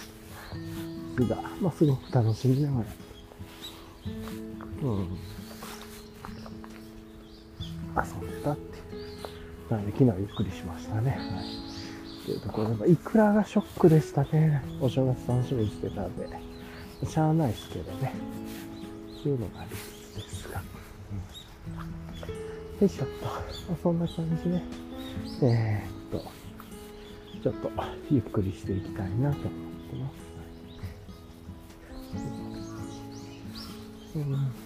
すが、まあ、すごく楽しみながら。うん。遊んでたって。なので、昨日ゆっくりしましたね。はい。というところで、いくらがショックでしたね。お正月楽しみにしてたんで。しゃあないですけどね。そういうのがありですが。うん。よいしょっと。ま、そんな感じで、えー、っと、ちょっとゆっくりしていきたいなと思ってます。うん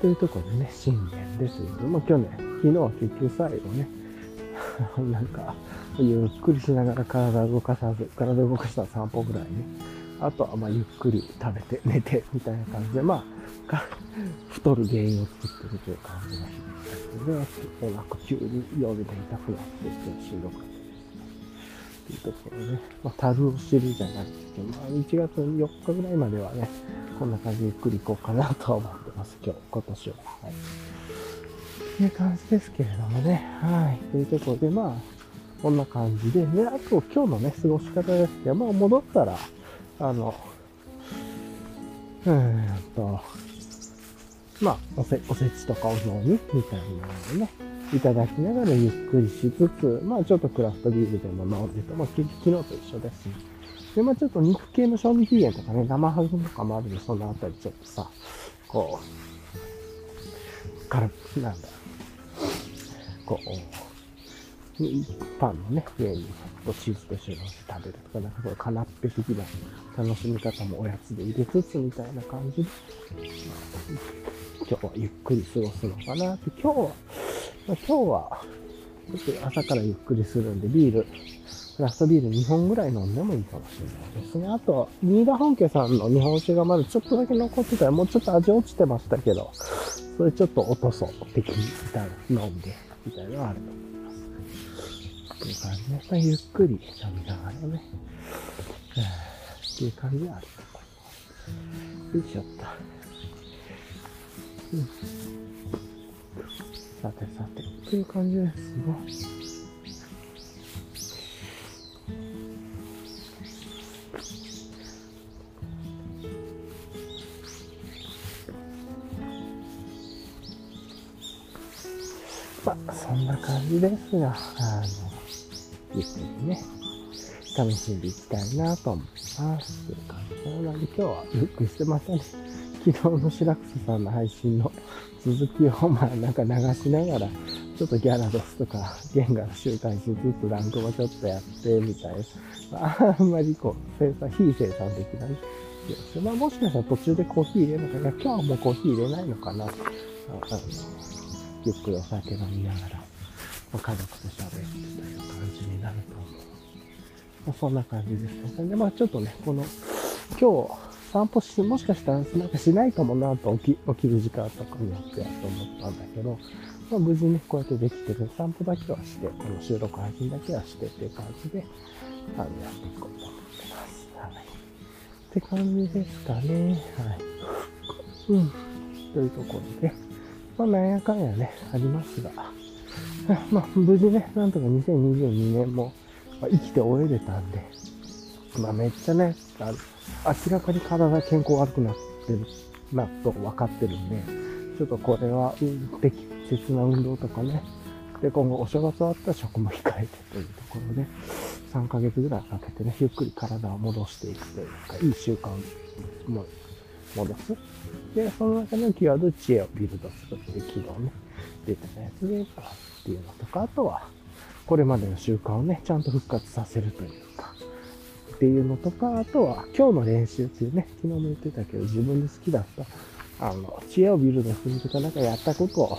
というところでね、新年ですけども、去年、昨日は結局最後ね、なんか、ゆっくりしながら体動かさず、体動かしたら散歩ぐらいね。あとは、まあ、ゆっくり食べて、寝て、みたいな感じで、まあ、太る原因を作ってるという感じがします。ね、お腹急に夜で痛くなってちょっとしんどかったです。というところね、まあ、樽を知るじゃないですけど、まあ、1月4日ぐらいまではね、こんな感じでゆっくり行こうかなとは思ってます、今日、今年は。はい。っていう感じですけれどもね、はい。というところで、まあ、こんな感じで、で、あと今日のね、過ごし方ですけど、まあ戻ったら、あの、うーんと、まあ、おせ、おせちとかお雑煮みたいなのをね、いただきながらゆっくりしつつ、まあちょっとクラフトビールでも飲んでと、まあ昨日と一緒ですね。で、まあちょっと肉系の賞味期限とかね、生ハムとかもあるんで、そのあたりちょっとさ、こう、から、なんだ、こう、パンのね、上にチーズと一緒に食べるとか、なんかそういうカナッペ的な楽しみ方もおやつで入れつつみたいな感じで、今日はゆっくり過ごすのかなって、今日は、まあ、今日は、ちょっと朝からゆっくりするんで、ビール、ラフトビール2本ぐらい飲んでもいいかもしれないですね。あと、新田本家さんの日本酒がまだちょっとだけ残ってたら、もうちょっと味落ちてましたけど、それちょっと落とそう的に飲んで、みたいなのはあると思います。っていう感じで、ゆっくり飲みながらね、っていう感じはあると思います。よいしょっと。うん。さてさて、っていう感じですね。まあ、そんな感じですが、あの、ゆっくりね、楽しんでいきたいなと思います。という感じなので、今日はゆっくりしてまたね、昨日の白草さんの配信の続きを、まあ、なんか流しながら、ちょっとギャラドスとか、ゲンガの週刊誌ずつランクもちょっとやって、みたいな。あんまりこう、生産、非生産的なね。まあ、もしかしたら途中でコーヒー入れるのかな。今日はもうコーヒー入れないのかな。あのゆっくりお酒飲みながら、家族と喋ってといまあ、そんな感じです。で、まあちょっとね、この、今日、散歩し、もしかしたらなんかしないかもなと起き、起きる時間とかによってやと思ったんだけど、まあ無事にこうやってできてる散歩だけはして、この収録配信だけはしてっていう感じで、あの、やっていこうと思ってます。はい。って感じですかね。はい。うん。というところで、まあ、なんやかんやね、ありますが、まあ、無事ね、なんとか2022年も、まあ、生きて終えれたんで、まあ、めっちゃね、あの明らかに体健康悪くなってるなと分かってるんで、ちょっとこれは、適切な運動とかね、で、今後お正月終わったら食も控えてというところで、3ヶ月ぐらいかけてね、ゆっくり体を戻していくというか、いい習慣も戻す。で、その中のキーワード、知恵をビルドするっていう機能ね、出てたやつで、っていうのとか、あとは、これまでの習慣をね、ちゃんと復活させるというか、っていうのとか、あとは、今日の練習っていうね、昨日も言ってたけど、自分で好きだった、あの、知恵をビルドするとか、なんかやったことを、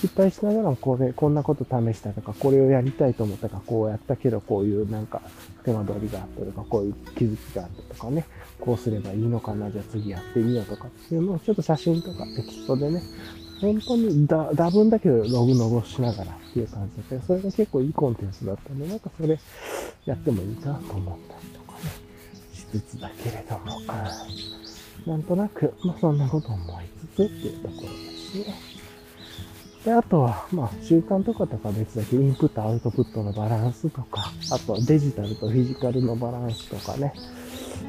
失敗しながらもこれ、こんなこと試したとか、これをやりたいと思ったか、こうやったけど、こういうなんか手間取りがあったとか、こういう気づきがあったとかね、こうすればいいのかな、じゃあ次やってみようとかっていうのをちょっと写真とかテキストでね、本当にだ、多分だけどログ残しながらっていう感じで、それが結構いいコンテンツだったんで、なんかそれやってもいいなと思ったりとかね、しつつだけれども、なんとなく、まあそんなこと思いつつっていうところですね。で、あとは、まあ、習慣とかとか別だけインプット、アウトプットのバランスとか、あとはデジタルとフィジカルのバランスとかね、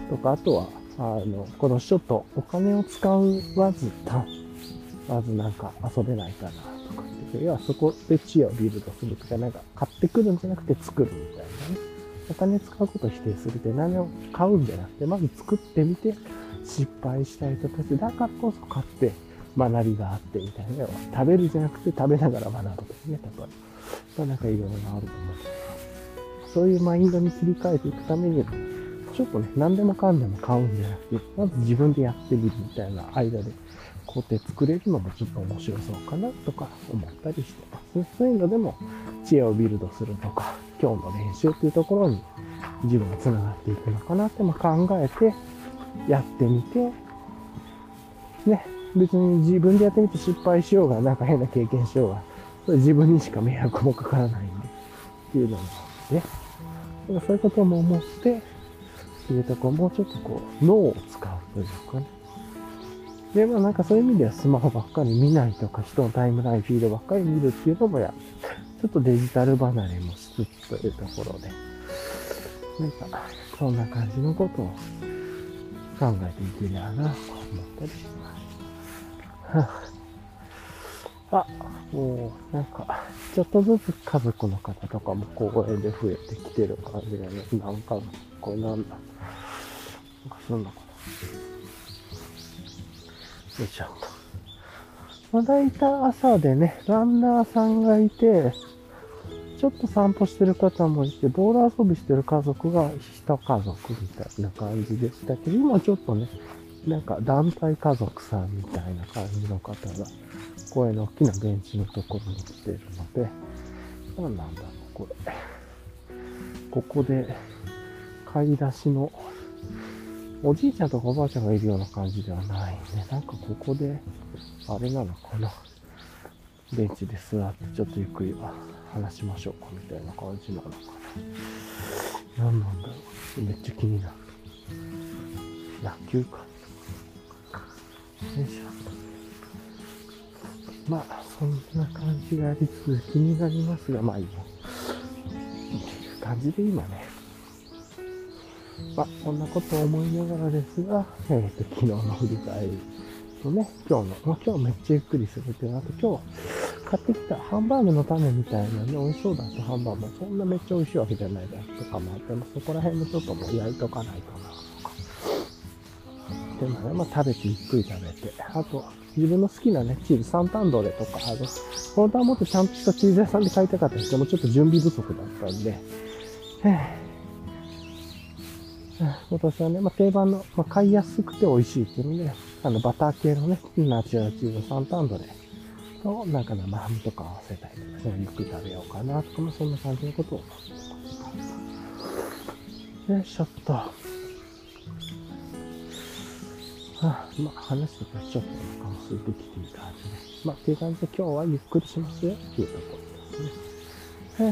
とか、あとは、あの、このちょっとお金を使わずた、まずなんか遊べないかなとかって、要はそこで知恵をビルドするとか、なんか買ってくるんじゃなくて作るみたいなね。お金使うこと否定するって何を買うんじゃなくて、まず作ってみて失敗した人たちだからこそ買って学びがあってみたいな。食べるじゃなくて食べながら学ぶというね、例えば。まあなんかいろいろあると思うんですそういうマインドに切り替えていくためには、ちょっとね、何でもかんでも買うんじゃなくて、まず自分でやってみるみたいな間で工程作れるのもちょっと面白そうかなとか思ったりしてます。そういうのでも知恵をビルドするとか、今日の練習っていうところに自分が繋がっていくのかなっても考えてやってみて、ね、別に自分でやってみて失敗しようが、なんか変な経験しようが、それ自分にしか迷惑もかからないんで、っていうのもね。だからそういうことも思って、っていうとこもうちょっとこう、脳を使うというかね。で、まあなんかそういう意味ではスマホばっかり見ないとか、人のタイムラインフィードばっかり見るっていうのもや、ちょっとデジタル離れもしつつというところで、なんか、そんな感じのことを考えていけりゃな、と思ったりします。あ、もう、なんか、ちょっとずつ家族の方とかも公園で増えてきてる感じだね。なんか、これなんだ。なんかそんなこと。よいしょ。まあ、大体朝でね、ランナーさんがいて、ちょっと散歩してる方もいて、ボーラー遊びしてる家族が一家族みたいな感じでしたけど、今ちょっとね、なんか団体家族さんみたいな感じの方が、公園の大きなベンチのところに来ているので、何なんだろう、これ。ここで、買い出しの、おじいちゃんとかおばあちゃんがいるような感じではないね。なんかここで、あれなのかな。ベンチで座ってちょっとゆっくり話しましょうかみたいな感じなのかな。何なんだろう。めっちゃ気になる。野球か。よいしょ。まあ、そんな感じがありつつ気になりますが、まあいいよ。っていう感じで今ね。まあ、そんなことを思いながらですが、え、ー、と、昨日の振り返りとね、今日の、まあ今日めっちゃゆっくりするっていうのと、今日買ってきたハンバーグの種みたいなね、美味しそうだったハンバーグもそんなめっちゃ美味しいわけじゃないだとかもあって、ま、そこら辺もちょっともう焼いとかないとな、とか。でもね、まあ食べてゆっくり食べて、あと、自分の好きなね、チーズ、サンタンドレとか、あの、本当はもっとちゃんとしたチーズ屋さんで買いたかったんですけども、ちょっと準備不足だったんで、今年はね、まあ、定番の、まあ、買いやすくて美味しいっていうので、あの、バター系のね、ナチュラルチーズ、サンタンドレと、なんか生ハムとか合わせたりとか、ね、ゆっくり食べようかなとか、まあ、そんな感じのことを。よいしょっと。あまあ、話してたらちょっとお腹も空いてきていい感じで。まあ、っていう感じで今日はゆっくりしますよっていうところですね。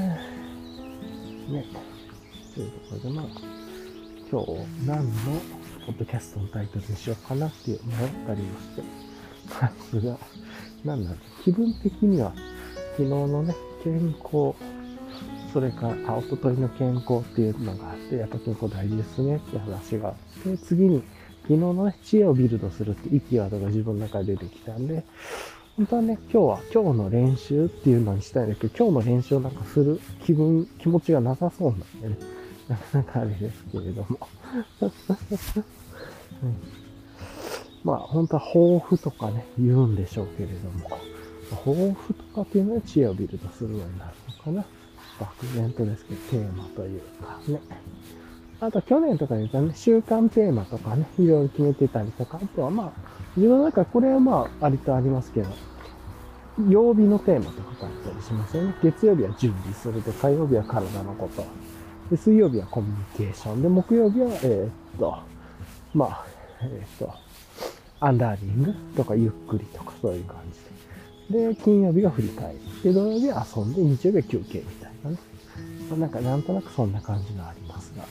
ね。というところで、まあ、今日何のポッドキャストのタイトルにしようかなっていう迷ったりもして。ますが、何なんだ気分的には、昨日のね、健康、それから、あ、おとといの健康っていうのがあって、やっぱ健康大事ですねって話があって、次に、昨日のね、知恵をビルドするっていいキーワードが自分の中で出てきたんで、本当はね、今日は今日の練習っていうのにしたいんだけど、今日の練習をなんかする気分、気持ちがなさそうなんでね。なかなかあれですけれども。うん、まあ、本当は抱負とかね、言うんでしょうけれども、抱負とかっていうのは知恵をビルドするようになるのかな。漠然とですけど、テーマというかね。あと去年とかで言うとね、週間テーマとかね、いろいろ決めてたりとか、あとはまあ、自分の中これはまあ、ありとありますけど、曜日のテーマとかあったりしますよね。月曜日は準備するで、火曜日は体のこと。で、水曜日はコミュニケーション。で、木曜日は、え、っと、まあ、え、っと、アンダーリングとかゆっくりとかそういう感じで。で、金曜日は振り返り。で、土曜日は遊んで、日曜日は休憩みたいなね。まあ、なんかなんとなくそんな感じがありますが。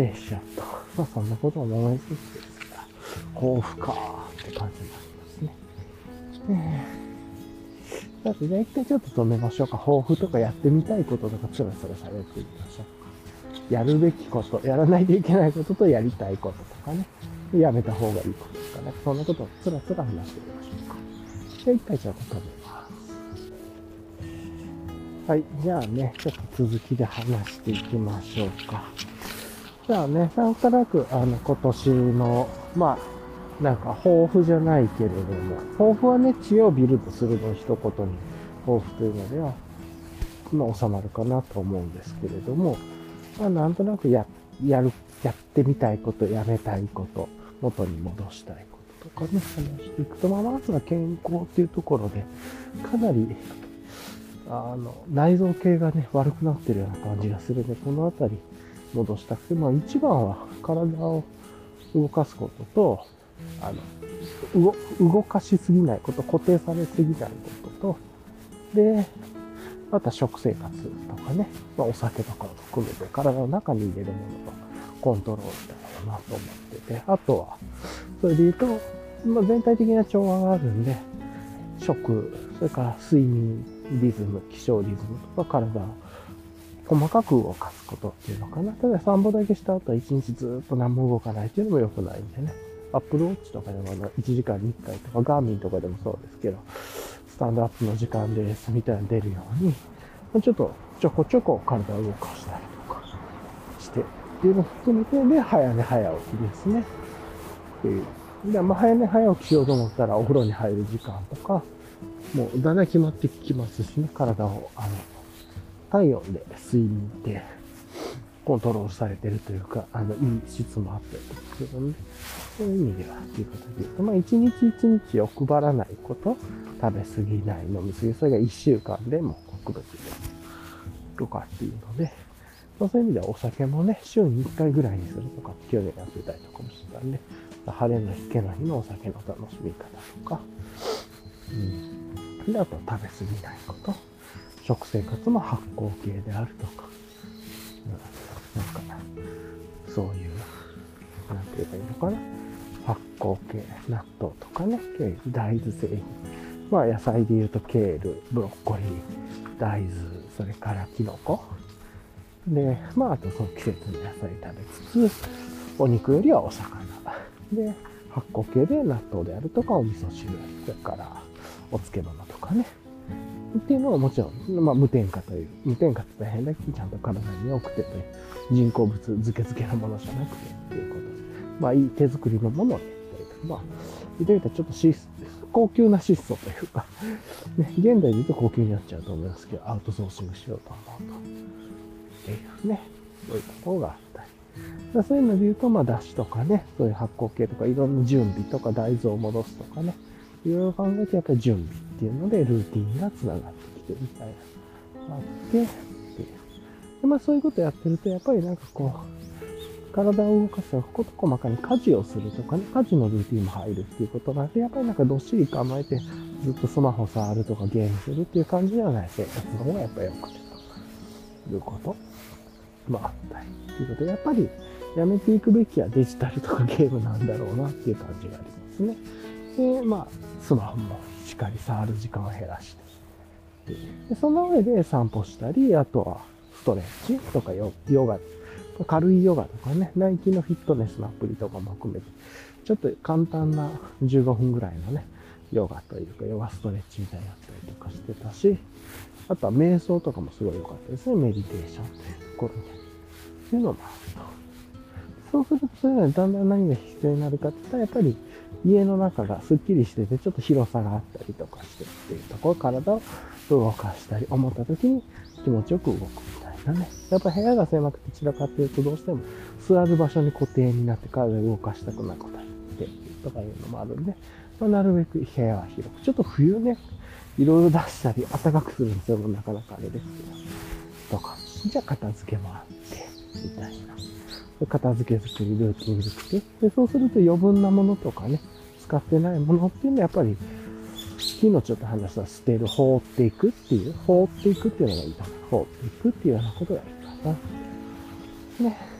よいしょと。まあそんなことを思いつつですが、抱負かーって感じになりますね。えー、さて、じゃあ一回ちょっと止めましょうか。抱負とかやってみたいこととかつらつら喋ってみましょう。やるべきこと、やらないといけないこととやりたいこととかね。やめた方がいいこととかね。そんなことをつらつら話してみましょうか。じゃあ一回ちょっと止めます。はい。じゃあね、ちょっと続きで話していきましょうか。じゃあね、なんとなく、あの、今年の、まあ、なんか、抱負じゃないけれども、抱負はね、知恵をビルドするの一言に、抱負というのでは、まあ、収まるかなと思うんですけれども、まあ、なんとなくや、やる、やってみたいこと、やめたいこと、元に戻したいこととかね、話していくと、まあ、まずは健康っていうところで、かなり、あの、内臓系がね、悪くなってるような感じがするので、このあたり、戻したくて、まあ一番は体を動かすことと、あの、動かしすぎないこと、固定されすぎないことと、で、また食生活とかね、まあ、お酒とかを含めて体の中に入れるもののコントロールだろうなと思ってて、あとは、それで言うと、まあ、全体的な調和があるんで、食、それから睡眠リズム、気象リズムとか体を細かく動かすことっていうのかな。ただ散歩だけした後は一日ずっと何も動かないっていうのも良くないんでね。アップルウォッチとかでもあの1時間に1回とか、ガーミンとかでもそうですけど、スタンドアップの時間ですみたいなの出るように、ちょっとちょこちょこ体を動かしたりとかしてっていうのを含めて、で、早寝早起きですね。っていう。で、まあ、早寝早起きしようと思ったらお風呂に入る時間とか、もうだんだん決まってきますしね、体を、あの、体温で睡眠ってコントロールされてるというか、あの、いい質もあったりするので、そういう意味では、ということで言うと、まあ、一日一日欲張らないこと、食べ過ぎない、飲み過ぎ、それが一週間でも克服でとかっていうので、ま、そういう意味ではお酒もね、週に1回ぐらいにするとかって去年やってたりとかもしてたんで、晴れの日、けの日のお酒の楽しみ方とか、うん。で、あと食べ過ぎないこと、食生活も発酵系であるとか、うん、なんか、そういう、なんて言えばいいのかな。発酵系、納豆とかね、大豆製品。まあ野菜で言うとケール、ブロッコリー、大豆、それからキノコ。で、まああとその季節の野菜食べつつ、お肉よりはお魚。で、発酵系で納豆であるとか、お味噌汁、それからお漬物とかね。っていうのはもちろん、まあ、無添加という、無添加って大変だけど、ちゃんと体に良くてという、人工物漬け漬けのものじゃなくてっていうこと、まあ、いい手作りのものをやったりとか、まあ、言ってみたらちょっと質、高級な質素というか、ね、現代で言うと高級になっちゃうと思いますけど、アウトソーシングしようと思うと、っていうね、そういうところがあったり。そういうので言うと、まあ、だしとかね、そういう発酵系とか、いろんな準備とか、大豆を戻すとかね、いろいろ考えて、やっぱり準備っていうので、ルーティンが繋がってきてみたいな、あって、でまあ、そういうことやってると、やっぱりなんかこう、体を動かすこと細かに家事をするとかね、家事のルーティンも入るっていうことがあって、やっぱりなんかどっしり構えて、ずっとスマホ触るとかゲームするっていう感じではない生活の方がやっぱり良くてということまああったり。ということで、やっぱりやめていくべきはデジタルとかゲームなんだろうなっていう感じがありますね。で、まあ、スマホもしっかり触る時間を減らして。でその上で散歩したり、あとはストレッチとかヨガ、軽いヨガとかね、ナイキのフィットネスのアプリとかも含めて、ちょっと簡単な15分ぐらいのね、ヨガというか、ヨガストレッチみたいなやったりとかしてたし、あとは瞑想とかもすごい良かったですね。メディテーションというところに。っていうのもあると。そうすると、それがだんだん何が必要になるかって言ったら、やっぱり家の中がスッキリしてて、ちょっと広さがあったりとかしてっていうところ、体を動かしたり、思った時に気持ちよく動くね。やっぱ部屋が狭くて散らかってるとどうしても座る場所に固定になって体を動かしたくなくなってとかいうのもあるんで、まあ、なるべく部屋は広く。ちょっと冬ね、いろいろ出したり暖かくするんですよ。なかなかあれですけど。とか。じゃあ片付けもあって、みたいな。片付け作り、ルーティン作り。で、そうすると余分なものとかね、使ってないものっていうのはやっぱり、昨日ちょっと話した捨てる、放っていくっていう、放っていくっていうのがいいかな。放っていくっていうようなことがいいかな。ね。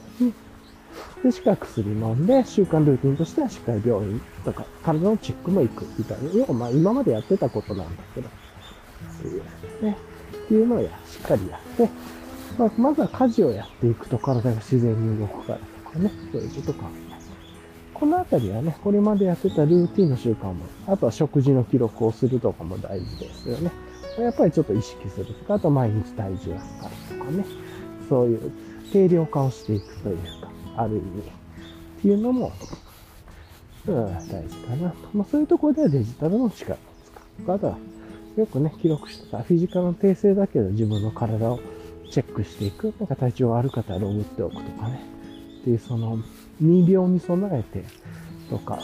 で、しっかり薬飲んで、習慣ルーティンとしてはしっかり病院とか、体のチェックも行くみたいな。要はまあ今まで。やってたことなんだけど、っていうね。っていうのをや、しっかりやって、まあ、まずは家事をやっていくと体が自然に動くからとかね、そういうこと考えこのあたりはね、これまでやってたルーティンの習慣も、あとは食事の記録をするとかも大事ですよね。やっぱりちょっと意識するとか、あと毎日体重を測るとかね、そういう定量化をしていくというか、ある意味、っていうのも、うん、大事かなと。まあそういうところではデジタルの力を使うとか。あとは、よくね、記録してたフィジカルの訂正だけど自分の体をチェックしていく。なんか体調悪かったらログっておくとかね。っていうその、未病に備えてとか、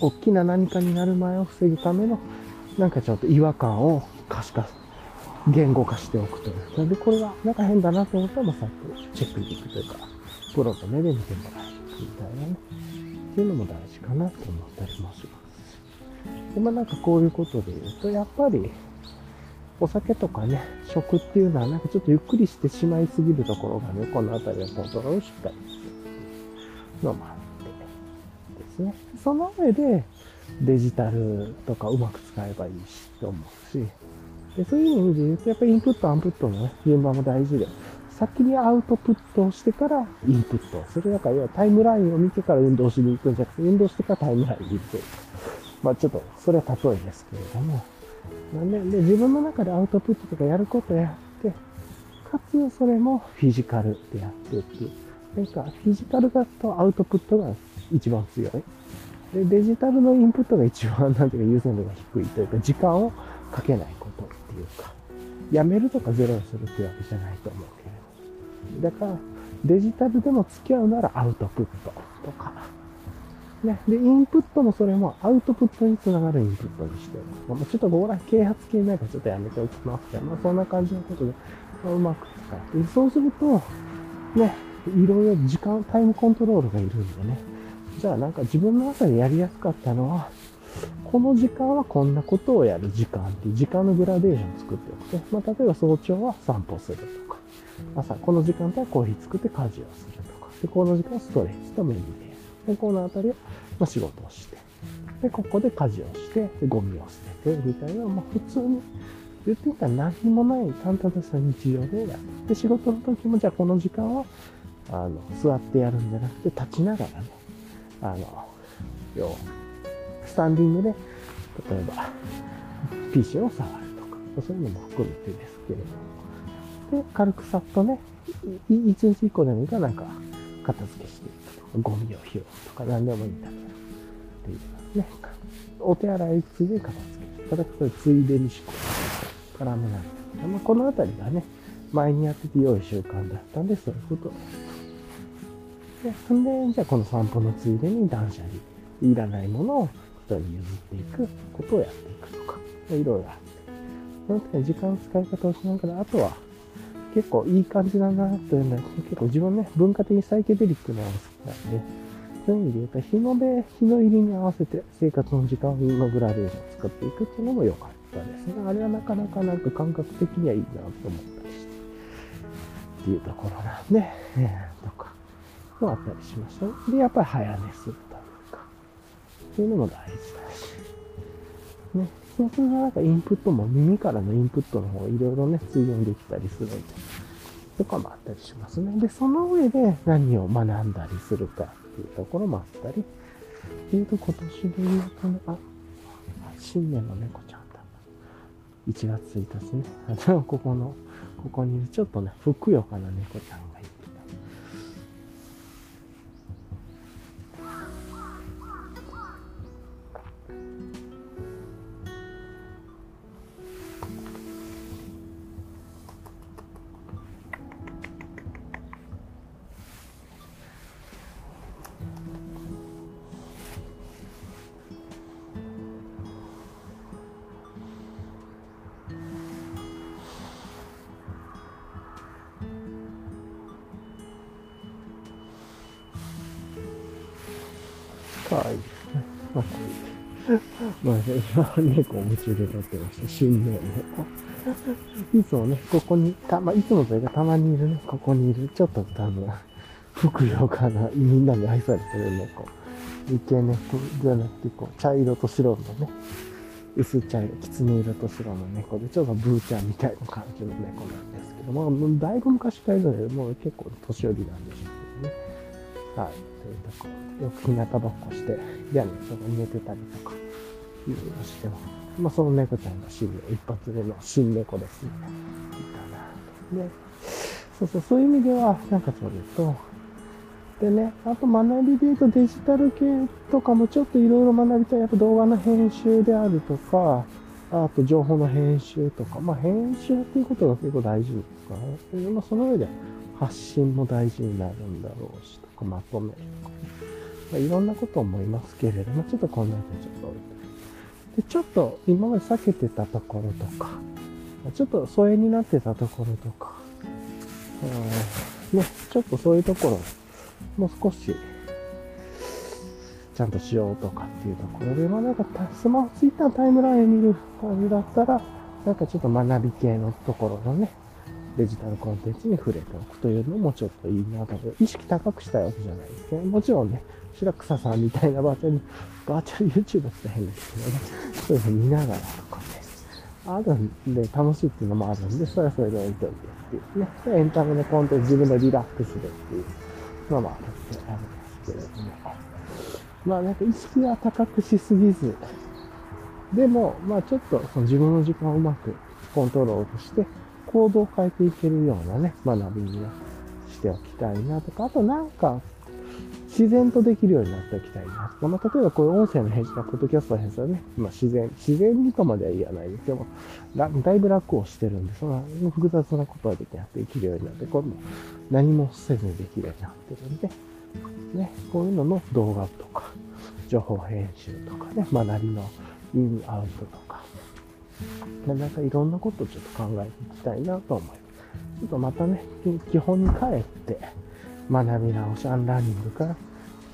大きな何かになる前を防ぐための、なんかちょっと違和感を可視化、言語化しておくという。で、これがなんか変だなと思ったら、まさっとチェックに行くというか、プロと目で見てもらうみたいなね。っていうのも大事かなと思ったりもします。で、まあなんかこういうことで言うと、やっぱり、お酒とかね、食っていうのはなんかちょっとゆっくりしてしまいすぎるところがね、この辺りはコントロールしっかりのもあってですね。その上でデジタルとかうまく使えばいいしと思うし、でそういう意味で言うとやっぱりインプットアウトプットのね、順番も大事で、先にアウトプットをしてからインプットをする。だから要はタイムラインを見てから運動しに行くんじゃなくて、運動してからタイムラインに行く。まあちょっと、それは例えですけれども、なんで、で、自分の中でアウトプットとかやることやって、かつそれもフィジカルでやっていく。なんか、フィジカルだとアウトプットが一番強い。で、デジタルのインプットが一番、なんていうか優先度が低いというか、時間をかけないことっていうか、やめるとかゼロにするっていうわけじゃないと思うけれど。だから、デジタルでも付き合うならアウトプットとか。ね。で、インプットもそれもアウトプットにつながるインプットにしてる。ま、ちょっとここら啓発系なるかちょっとやめておきますけど、まあそんな感じのことで、ま、うまく使って。そうすると、ね、いろいろ時間、タイムコントロールがいるんでね。じゃあなんか自分の中でやりやすかったのは、この時間はこんなことをやる時間っていう時間のグラデーションを作っておくと、まあ、例えば早朝は散歩するとか、朝この時間帯はコーヒー作って家事をするとか、で、この時間はストレッチとメディテーション。で、この辺りは、ま、仕事をして、で、ここで家事をして、で、ゴミを捨てて、みたいな、まあ、普通に、言ってみたら何もない淡々とした日常でやる。で、仕事の時も、じゃあこの時間は、あの、座ってやるんじゃなくて、立ちながらね、あの、要スタンディングで、例えば、PC を触るとか、そういうのも含めてですけれども。で、軽くさっとね、一日一個でもいいかなんか、片付けしていくとか、ゴミを拾うとか、何でもいいんだけど、っていうね。お手洗いついで片付け。ただ、これついでに思考絡めない。まあ、このあたりがね、前にやってて良い習慣だったんで、そういうことをで、そんで、じゃあこの散歩のついでに断捨離、いらないものを人に譲っていくことをやっていくとか、いろいろあって。その時に時間使い方をしながら、あとは結構いい感じだなというのは、結構自分ね、文化的にサイケデリックなのが好きなんで、そういう意味で言うと、日の出、日の入りに合わせて生活の時間のグラデーションを作っていくっていうのも良かったですね。あれはなかなかなんか感覚的にはいいなと思ったりして、っていうところなんで、えー、とか、もあったりしましたね。で、やっぱり早寝するというか、っていうのも大事だし、ね、そうするとなんかインプットも耳からのインプットの方いろいろね、追現できたりするんで、とかもあったりしますね。で、その上で何を学んだりするかっていうところもあったり、っていうと今年で言うとね、あ、新年の猫ちゃんだ。1月1日ね。あの、ここの、ここにいるちょっとね、ふくよかな猫ちゃんまあ、今は 猫を夢中で撮ってました。新年猫。いつもね、ここに、たま、いつもというかたまにいるね、ここにいる、ちょっと多分、ふくよかな、みんなに愛されてる猫。イケ猫じゃなくて、こう、茶色と白のね、薄茶色、きつね色と白の猫で、ちょっとブーちゃんみたいな感じの猫なんですけど、まあ、だいぶ昔からいるので、もう結構年寄りなんでしょうけどね。はい。というとこよく日向ぼっこして、屋根とか寝てたりとか、いろいろしてます。まあ、その猫ちゃんが新年一発目の新猫ですね。いいかな。で、そうそう、そういう意味では、なんかそれと、でね、あと学びで言うとデジタル系とかもちょっといろいろ学びたい。やっぱ動画の編集であるとか、あと情報の編集とか、まあ編集っていうことが結構大事ですからね。まあその上で発信も大事になるんだろうし、とかまとめるとか、まあ、いろんなこと思いますけれども、ちょっとこんなにちょっと置いといて。で、ちょっと今まで避けてたところとか、ちょっと疎遠になってたところとか、ね、ちょっとそういうところ、もう少し、ちゃんとしようとかっていうところで、まあなんかスマホツイッタータイムライン見る感じだったら、なんかちょっと学び系のところのね、デジタルコンテンツに触れておくというのもちょっといいなと。意識高くしたいわけじゃないですけど、もちろんね、白草さんみたいなバーチャル、バーチャル YouTube って変ですけどね、そういうの見ながらとかね、あるんで楽しいっていうのもあるんで、それはそれで置いといてっていうね。エンタメのコンテンツ自分でリラックスでっていうのもあるってあるんですけれども。まあなんか意識は高くしすぎず、でも、まあちょっとその自分の時間をうまくコントロールして、行動を変えていけるようなね、学びにしておきたいなとか、あとなんか、自然とできるようになっておきたいなと。まあ、例えばこういう音声の編集やポッドキャストの編集はね、まあ、自然、自然にとまでは言わないですけども、だいぶ楽をしてるんで、そんな複雑なことはできなくてできるようになって、今度何もせずにできるようになってるんで、ね、こういうのの動画とか、情報編集とかね、学びのインアウトとか、なんかいろんなことをちょっと考えていきたいなと思います。ちょっとまたね、基本に帰って、学び直し、アンラーニングから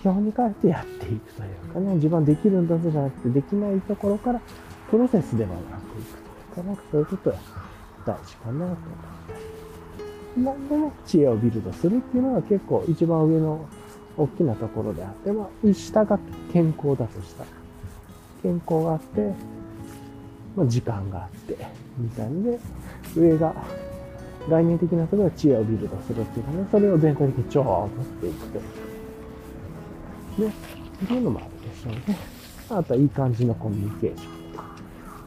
基本に帰ってやっていくというかね、自分はできるんだぞじゃなくて、できないところからプロセスで学んでいくというか、なんかそういうことは大事かなと思ったり。なんでね、知恵をビルドするっていうのは結構一番上の大きなところであって、まあ、下が健康だとしたら、健康があって、まあ、時間があって、みたいんで、上が概念的なところで知恵をビルドするっていうかね、それを全体的に超を持っていくという。ね、っていうのもあるでしょうね。あとはいい感じのコミュニケーションとか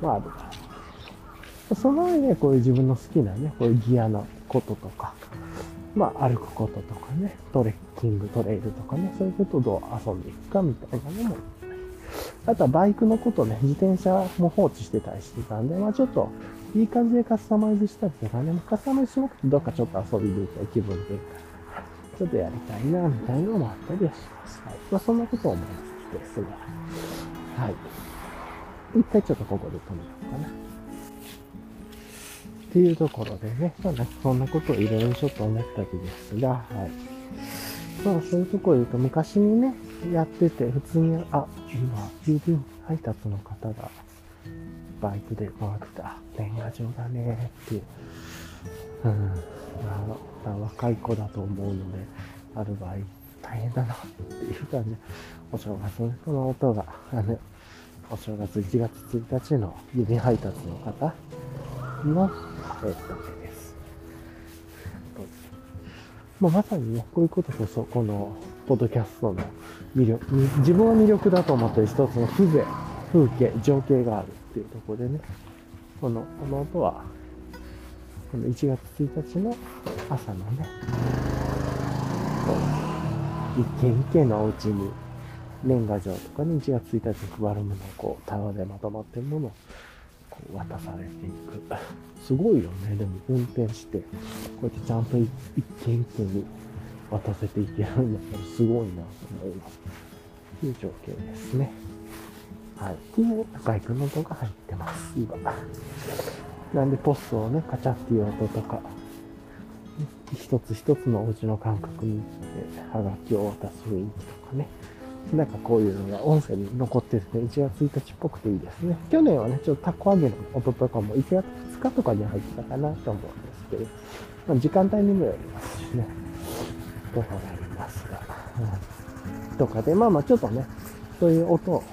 もあるから。その上でこういう自分の好きなね、こういうギアのこととか、まあ歩くこととかね、トレッキング、トレイルとかね、そういうことをどう遊んでいくかみたいなのもあとはバイクのことね、自転車も放置してたりしてたんで、まあちょっといい感じでカスタマイズしたりとかね、カスタマイズしなくてどっかちょっと遊びに行きたい気分転換。ちょっとやりたいな、みたいなのもあったりはします。はい。まあそんなことを思いますが。はい。一回ちょっとここで止めようかな。っていうところでね、まあ、そんなことをいろいろちょっと思ったりですが、はい。まあそういうところで言うと、昔にね、やってて、普通に、あ、今、郵便配達の方が、バイクで回ってた、年賀状だねっていう、うん、まあ、若い子だと思うので、ある場合、大変だなっていう感じで、お正月のこの音が、あの、お正月1月1日の郵便配達の方の、えっと、です。まあ、まさにね、こういうことこそ、この、ポッドキャストの魅力、自分は魅力だと思ってる一つの風情、風景、情景があるっていうところでね、この、この音は、この1月1日の朝のね、一軒一軒のお家に年賀状とかね、1月1日に配るものをこう、タワーでまとまってるものをこう渡されていく。すごいよね。でも運転して、こうやってちゃんと一軒一軒に渡せていけるんだったらすごいなと思います。という状況ですね。はい。っていうバイクの音が入ってます、今。なんでポストをね、カチャっていう音とか、一つ一つのお家の感覚に、はがきを渡す雰囲気とかね。なんかこういうのが音声に残ってて、1月1日っぽくていいですね。去年はね、ちょっとタコ揚げの音とかも1月2日とかに入ってたかなと思うんですけど、まあ、時間帯にもよりますしね。ところがありますが、うん、とかで、まあまあちょっとね、そういう音を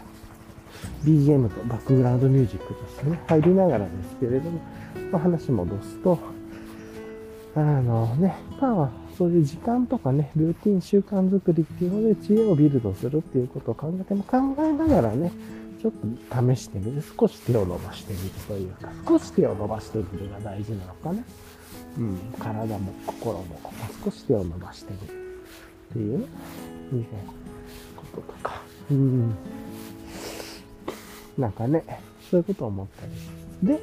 BGM とバックグラウンドミュージックとしてね、入りながらですけれども、まあ、話戻すと、あのね、まあ、そういう時間とかね、ルーティン習慣作りっていうので知恵をビルドするっていうことを考えても考えながらね、ちょっと試してみる。少し手を伸ばしてみるというか、少し手を伸ばしてみるが大事なのかな。うん、体も心も少し手を伸ばしてみるっていう、ね、こととか、うん、なんかね、そういうことを思ったり。で、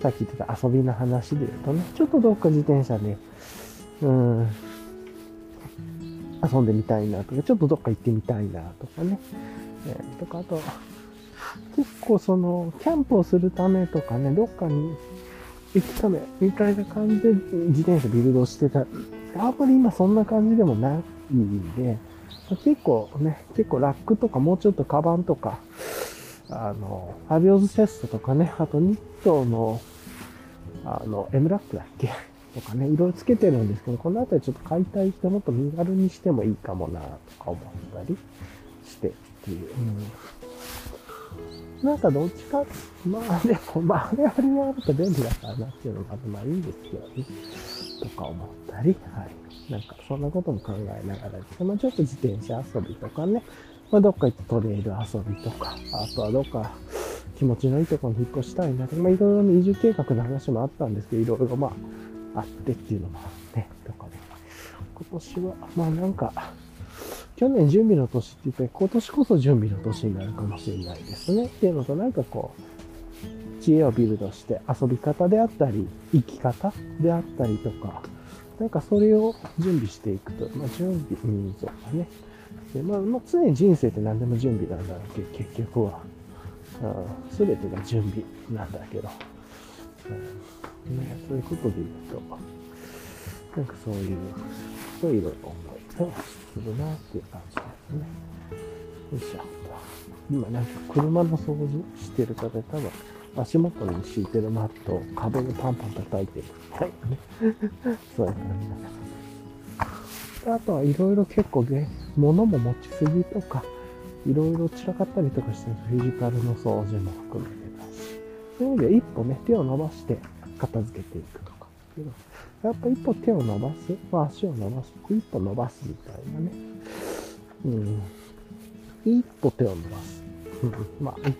さっき言ってた遊びの話で言うとね、ちょっとどっか自転車で、うん、遊んでみたいなとか、ちょっとどっか行ってみたいなとかね、えー、とか、あと、結構その、キャンプをするためとかね、どっかに行くため、みたいな感じで自転車ビルドしてた。やっぱり今そんな感じでもないんで、結構ね、結構ラックとかもうちょっとカバンとか、あの、アビオズセストとかね、あとニットの、あの、M ラックだっけ？とかね、いろいろつけてるんですけど、この辺りちょっと買いたい人もっと身軽にしてもいいかもな、とか思ったりしてっていう。うんなんかどっちか、まあでも、まああれあれがあると便利だからなっていうのがまあいいんですけどね。とか思ったり、はい。なんかそんなことも考えながらです、まあちょっと自転車遊びとかね、まあどっか行ってトレイル遊びとか、あとはどっか気持ちのいいところに引っ越したいなとか、まあいろいろ移住計画の話もあったんですけど、いろいろまああってっていうのもあって、とかで、今年は、まあなんか、去年準備の年って言って、今年こそ準備の年になるかもしれないですね。っていうのと、なんかこう、知恵をビルドして遊び方であったり、生き方であったりとか、なんかそれを準備していくと、まあ準備、うん、そうだね。でまあ、まあ、常に人生って何でも準備なんだけど、結局は。すべてが準備なんだけど、うんね、そういうことで言うと、なんかそういう、そういろいろ思いをするなっていう感じですね。よいしょ。今なんか車の掃除してる方多分足元に敷いてるマットを壁でパンパン叩いてるみたいなね。そういう感じだな。あとはいろいろ結構ね、物も持ちすぎとか、いろいろ散らかったりとかしてフィジカルの掃除も含めてだし、そういう意味では一歩ね、手を伸ばして片付けていくとかっていうのやっぱ一歩手を伸ばす、まあ、足を伸ばす、一歩伸ばすみたいなね。うん。一歩手を伸ばす。うん。まあ、一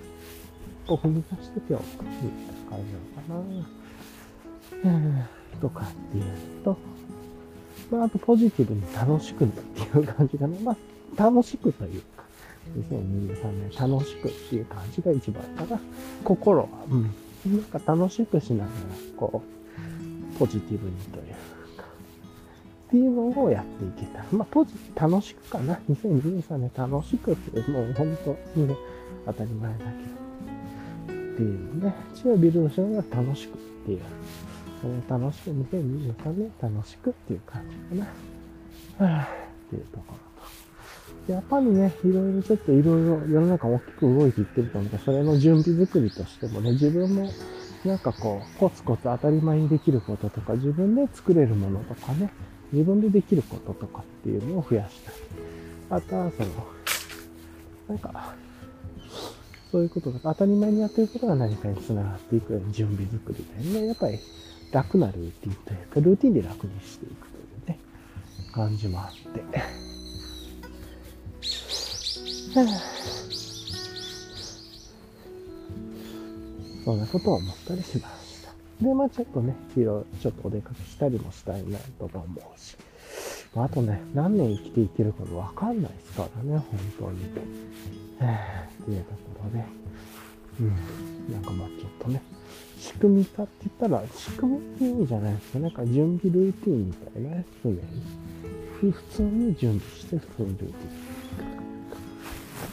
歩踏み出して手を置くみたいな感じなのかな。うん。とかっていうと、まあ、あとポジティブに楽しくっていう感じかな。まあ、楽しくというか、2023年楽しくっていう感じが一番かな。心は、うん。なんか楽しくしながら、こう、ポジティブにというか、っていうのをやっていけたら。まあ、ポジ、楽しくかな。2023年楽しくって、もう本当にね、当たり前だけど。っていうね、知恵ビルドしながら楽しくっていう。それ楽しく、2023年楽しくっていう感じかな。はぁ、っていうところと。やっぱりね、いろいろちょっといろいろ世の中大きく動いていってると思うから、それの準備作りとしてもね、自分もなんかこう、コツコツ当たり前にできることとか、自分で作れるものとかね、自分でできることとかっていうのを増やしたり。あとはその、なんか、そういうことが当たり前にやってることが何かにつながっていくような準備作りでね、やっぱり楽なルーティンというか、ルーティンで楽にしていくというね、感じもあって。そんなことを思ったりしました。で、まあちょっとね、いろいろちょっとお出かけしたりもしたいなとか思うし。あ、あとね、何年生きていけるかわかんないですからね、本当に。えー、っていうところで。うん。なんかまあちょっとね、仕組みかって言ったら、仕組みっていう意味じゃないですか。なんか準備ルーティンみたいなやつに、普通に準備して普通にルーティン。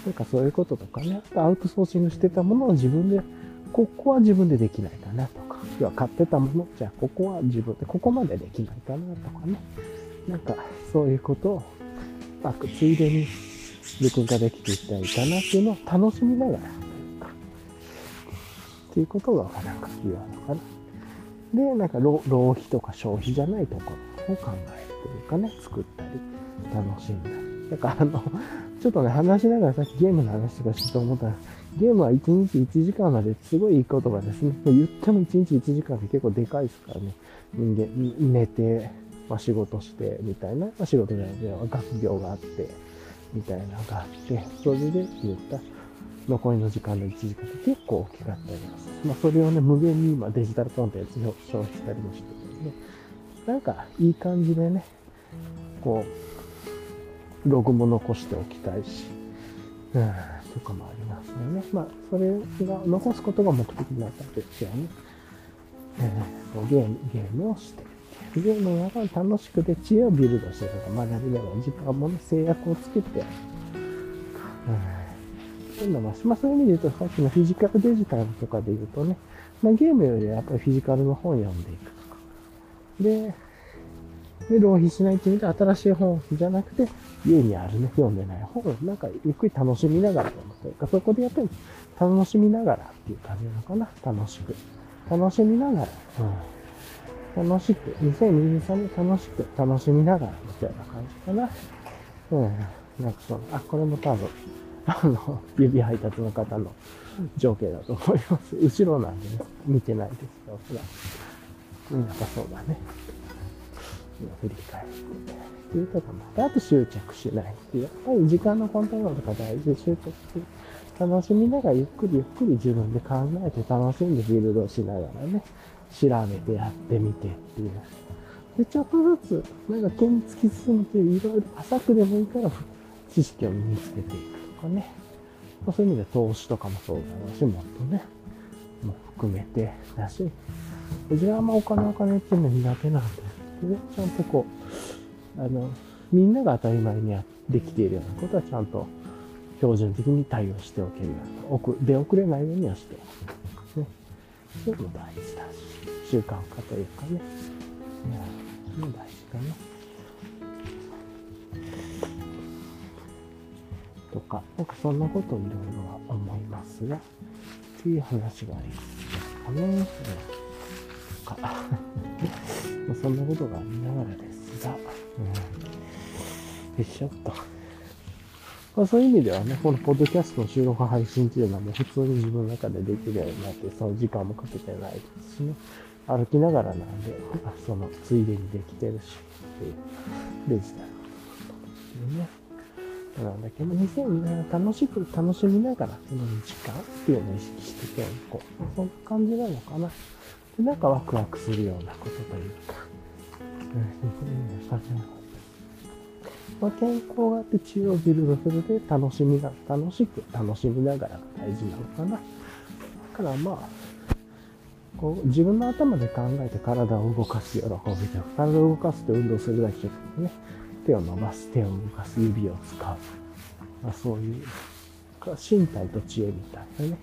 なんかそういうこととかね、あとアウトソーシングしてたものを自分で、ここは自分でできないかなとか、要は買ってたもの、じゃあここは自分で、ここまでできないかなとかね、なんかそういうことを、まあ、ついでに自分ができていったらいいかなっていうのを楽しみながら、っていうことがなんか言うのかな。で、なんか浪費とか消費じゃないところを考えるというかね、作ったり、楽しんだり。だからあの、ちょっとね、話しながらさっきゲームの話とかしてと思ったら、ゲームは1日1時間まですごいいいことがですね。言っても1日1時間って結構でかいですからね。人間、寝て、まあ、仕事して、みたいな、まあ、仕事じゃないけど、学業があって、みたいなのがあって、それで言った残りの時間の1時間って結構大きかったります。まあ、それをね、無限に今デジタルコンテンツを消費したりもしててね。なんか、いい感じでね、こう、ログも残しておきたいし、うん、とかもありますよね。まあ、それが残すことが目的になったんですよね。えー、ゲーム、ゲームをして、ゲームが楽しくて知恵をビルドしてとか学びながら時間もね、制約をつけて、うん、そういうのも、まあそういう意味で言うと、さっきのフィジカルデジタルとかで言うとね、まあゲームよりはやっぱりフィジカルの本を読んでいくとか。で、で、浪費しないっていう意味で新しい本じゃなくて、家にあるね、読んでない本をなんかゆっくり楽しみながら読むというか、そこでやっぱり楽しみながらっていう感じなのかな。楽しく。楽しみながら。うん。楽しく。2023年楽しく、楽しみながらみたいな感じかな。うん。なんかその、あ、これも多分、あの、指配達の方の情景だと思います。後ろなんでね、見てないですけど、ほら。うん、やっぱそうだね。振り返ってっていうとかもあって、あと執着しないっていう。やっぱり時間のコントロールとか大事で執着する。楽しみながらゆっくりゆっくり自分で考えて楽しんでビルドしながらね、調べてやってみてっていう。で、ちょっとずつ、なんか手に突き進むといういろいろ浅くでもいいから知識を身につけていくかね。ま、そういう意味で投資とかもそうだろうし、もっとね、も含めてだし、うちはあんまお金お金っていうのは苦手なんで、ね、ちゃんとこう、あの、みんなが当たり前にできているようなことはちゃんと標準的に対応しておけるような、出遅れないようにはしておく。ね。そういうのも大事だし、習慣化というかね。いや、そういうの大事かな。とか、なんかそんなことをいろいろは思いますが、っていう話がありますかね。うん、とか、そんなことがありながらですが、うん、よいしょっと。まあ、そういう意味ではね、このポッドキャストの収録配信っていうのはもう普通に自分の中でできるようになって、その時間もかけてないですしね。歩きながらなんで、そのついでにできてるし、っていうデジタルのことね。なんだけど、2002年楽しく楽しみながら、その時間っていうのを意識していこう。そんな感じなのかな。で、なんかワクワクするようなことというか、ま、健康があって知恵をビルドするで楽しみが、楽しく楽しみながらが大事なのかな。だからまあ、こう自分の頭で考えて体を動かす喜びとか、体を動かすって運動するだけじゃなくてね、手を伸ばす、手を動かす、指を使う。まあ、そういう、身体と知恵みたいなね、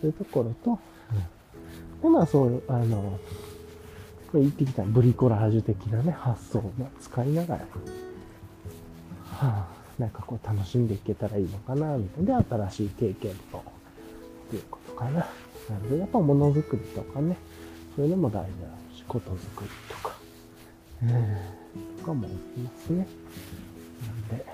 そういうところと、うん、で、まあそういう、あの、これ言ってきたブリコラージュ的なね、発想を使いながら、はあ、なんかこう楽しんでいけたらいいのかな、みたいな。で、新しい経験と、っていうことかな。なので、やっぱものづくりとかね、そういうのも大事だし、ことづくりとか、うん、かも思いますね。なんで、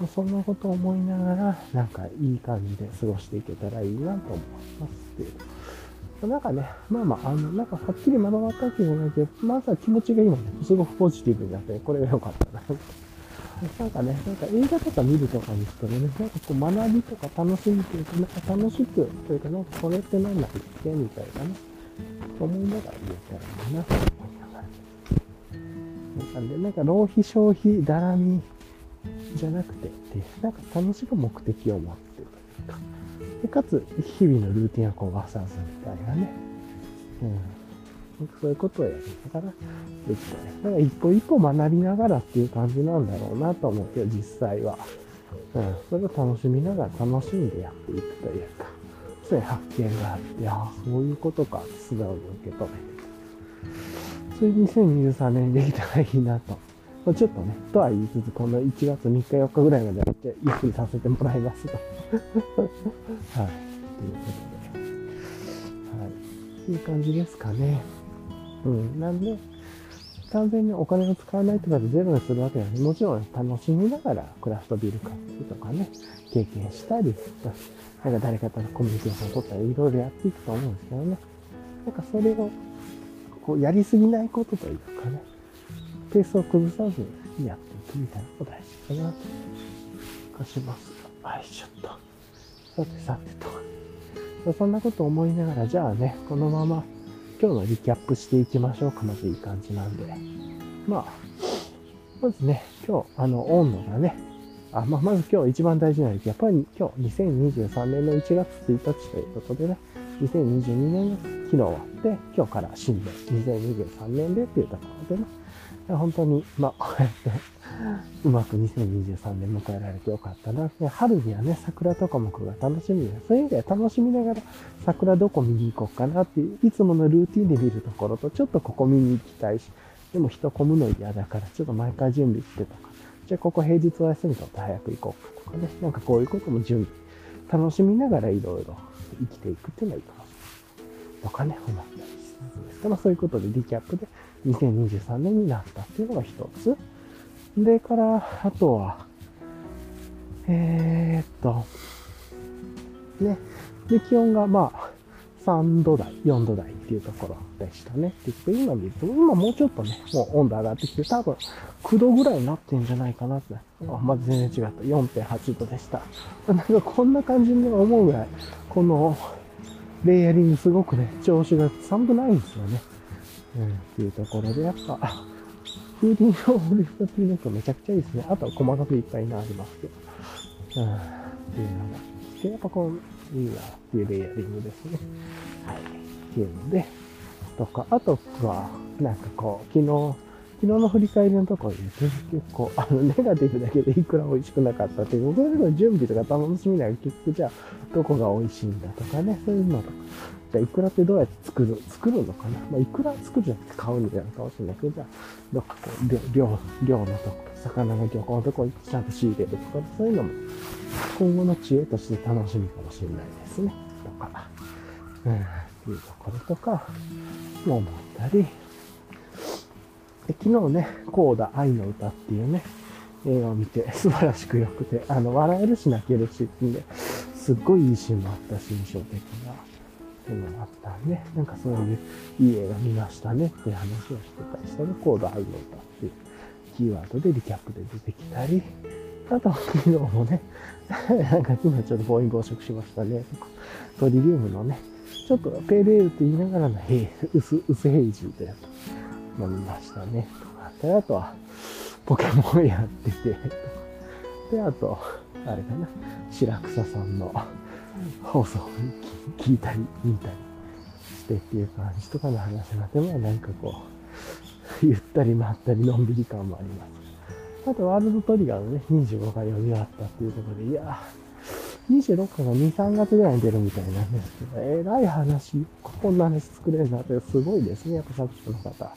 まあ、そんなことを思いながら、なんかいい感じで過ごしていけたらいいなと思いますっていう。なんかね、まあまあ、あの、なんかはっきりまとまったわけじゃないけど、まずは気持ちが今ね、すごくポジティブになって、これが良かったな。なんかね、なんか映画とか見るとかにしてもね、なんかこう学びとか楽しみというか、なんか楽しく、というか、なんかこれって何なんだっけ？みたいなね、思いながら言えたらいいなと思いながら。なんで、なんか浪費消費だらみじゃなくてっていう、なんか楽しく目的を持ってるというか、でかつ、日々のルーティンは壊さずみたいなね、うん。そういうことをやりながらできたね。だから一歩一歩学びながらっていう感じなんだろうなと思うけど、実際は。うん。それを楽しみながら楽しんでやっていくというか、そういう発見があって、ああ、そういうことか、素直に受け止めて。それ2023年できたらいいなと。まあ、ちょっとね、とは言いつつ、この1月3日4日ぐらいまではゆっくりさせてもらいますと。はい。ということで。はい。っていう感じですかね。うん。なんで、完全にお金を使わないとかでゼロにするわけなので、もちろん楽しみながらクラフトビール買ってとかね、経験したり、なんか誰かとのコミュニケーションを取ったり、いろいろやっていくと思うんですけどね。なんかそれを、こう、やりすぎないことというかね、ペースを崩さずにやっていくみたいなのが大事かなと、かします。はい、ちょっと。さてさてと。そんなこと思いながら、じゃあね、このまま今日のリキャップしていきましょうか。まずいい感じなんで。まあ、まずね、今日、あの、温度がね、あ、まあ、まず今日一番大事なのは、やっぱり今日2023年の1月1日ということでね、2022年が昨日終わって、今日から新年、2023年でっていうところでね、本当に、まあ、こうやって、うまく2023年迎えられてよかったな。春にはね、桜とかもが楽しみで、そういう意味では楽しみながら、桜どこ見に行こうかなっていう、いつものルーティンで見るところと、ちょっとここ見に行きたいし、でも人混むの嫌だから、ちょっと毎回準備してとか、じゃあここ平日お休みとって早く行こうかとかね、なんかこういうことも準備、楽しみながらいろいろ生きていくっていうのはいいかな。とかね、思ったりするんですけど、そういうことでリキャップで2023年になったっていうのが一つ。でから、あとは、えー、っと、ね。で、気温がまあ、3度台、4度台っていうところでしたね。って言って、今見ると、今もうちょっとね、もう温度上がってきて、多分9度ぐらいになってんじゃないかなって。あ、まず全然違った。4.8度でした。なんかこんな感じに思うぐらい、この、レイヤリングすごくね、調子が寒くないんですよね。うん、っていうところで、やっぱ、風鈴のフリフトピーネットめちゃくちゃいいですね。あとは細かくいっぱいなありますけど。うん。っていうのが。で、やっぱこう、いいなっていうレイヤリングですね。はい。っていうので、とか、あとは、なんかこう、昨日、昨日の振り返りのところで結構、あの、ネガティブだけでいくら美味しくなかったっていう、僕の準備とか楽しみながら結局じゃあ、どこが美味しいんだとかね、そういうのとか。じゃあ、いくらってどうやって作る、作るのかなまあ、いくら作るじゃなくて買うんじゃないかもしれないけど、じゃあ、どっかこう、量、漁のとこ、魚の漁港のとこちゃんと仕入れるとか、そういうのも、今後の知恵として楽しみかもしれないですね。とか、うん、っていうところとか、も思ったり、で昨日ね、コーダ愛の歌っていうね、映画を見て素晴らしく良くて、あの、笑えるし泣けるしってんで、すっごいいいシーンもあったし、印象的な、っていうのもあったんで、なんかそういういい映画見ましたねっていう話をしてたりしたら、コーダ愛の歌っていうキーワードでリキャップで出てきたり、あと昨日もね、なんか昨日ちょっと暴飲暴食しましたね。とかトリリウムのね、ちょっとペーレールって言いながらの薄、薄ヘイジーとやつ飲みましたね。とかで、あとは、ポケモンやってて、で、あと、あれかな、白草さんの放送を聞いたり、見たりしてっていう感じとかの話になって、まあなんかこう、ゆったりまったりのんびり感もあります。あと、ワールドトリガーのね、25回読み終わったっていうところで、いやー26巻が2、3月ぐらいに出るみたいなんですけど、えらい話、こんな話作れるなってすごいですね、やっぱ作者の方。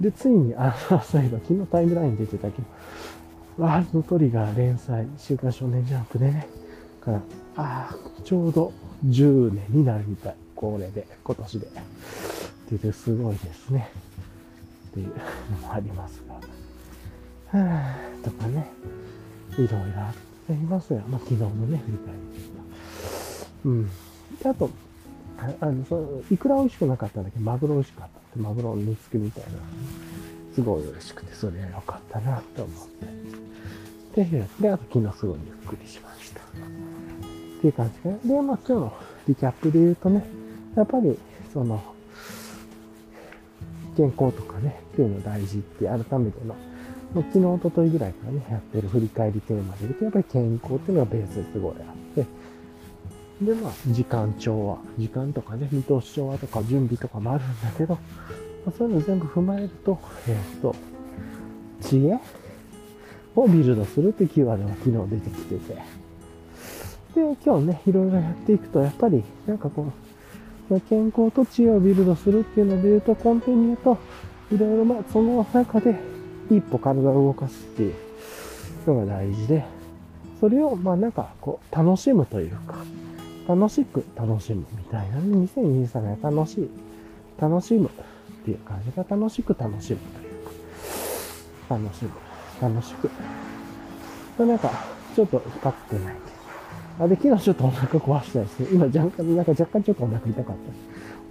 で、ついに、あの、そういえば昨日タイムライン出てたけど、ワールドトリガー連載、週刊少年ジャンプでね、から、ああ、ちょうど10年になるみたい。これで、今年で。って言ってすごいですね。っていうのもあります。とかね、いろいろありますよ。まあ、昨日のね、振り返りですうん。で、あと、あの、その、いくら美味しくなかったんだけ？ど、マグロ美味しかったって。マグロの煮付けみたいな。すごい嬉しくて、それは良かったな、と思って。で、で、あと昨日すごいゆっくりしました。っていう感じかな。で、まあ今日のリキャップで言うとね、やっぱり、その、健康とかね、っていうの大事って改めての、昨日、おとといぐらいからね、やってる振り返りテーマで言うと、やっぱり健康っていうのがベースですごいあって、で、まあ、時間調和、時間とかね、見通し調和とか準備とかもあるんだけど、まあ、そういうの全部踏まえると、えっ、と、知恵をビルドするってキーワードが昨日出てきてて、で、今日ね、いろいろやっていくと、やっぱり、なんかこう、健康と知恵をビルドするっていうので言うと、根底に言うと、いろいろまあ、その中で、一歩体を動かすっていうのが大事で、それをまあなんかこう楽しむというか、楽しく楽しむみたいな、2023年は楽しい、楽しむっていう感じが楽しく楽しむというか、楽しむ、楽しく。なんか、ちょっと光ってないあ、で、昨日ちょっとお腹壊したですね。今若干、なんか若干ちょっとお腹痛かった。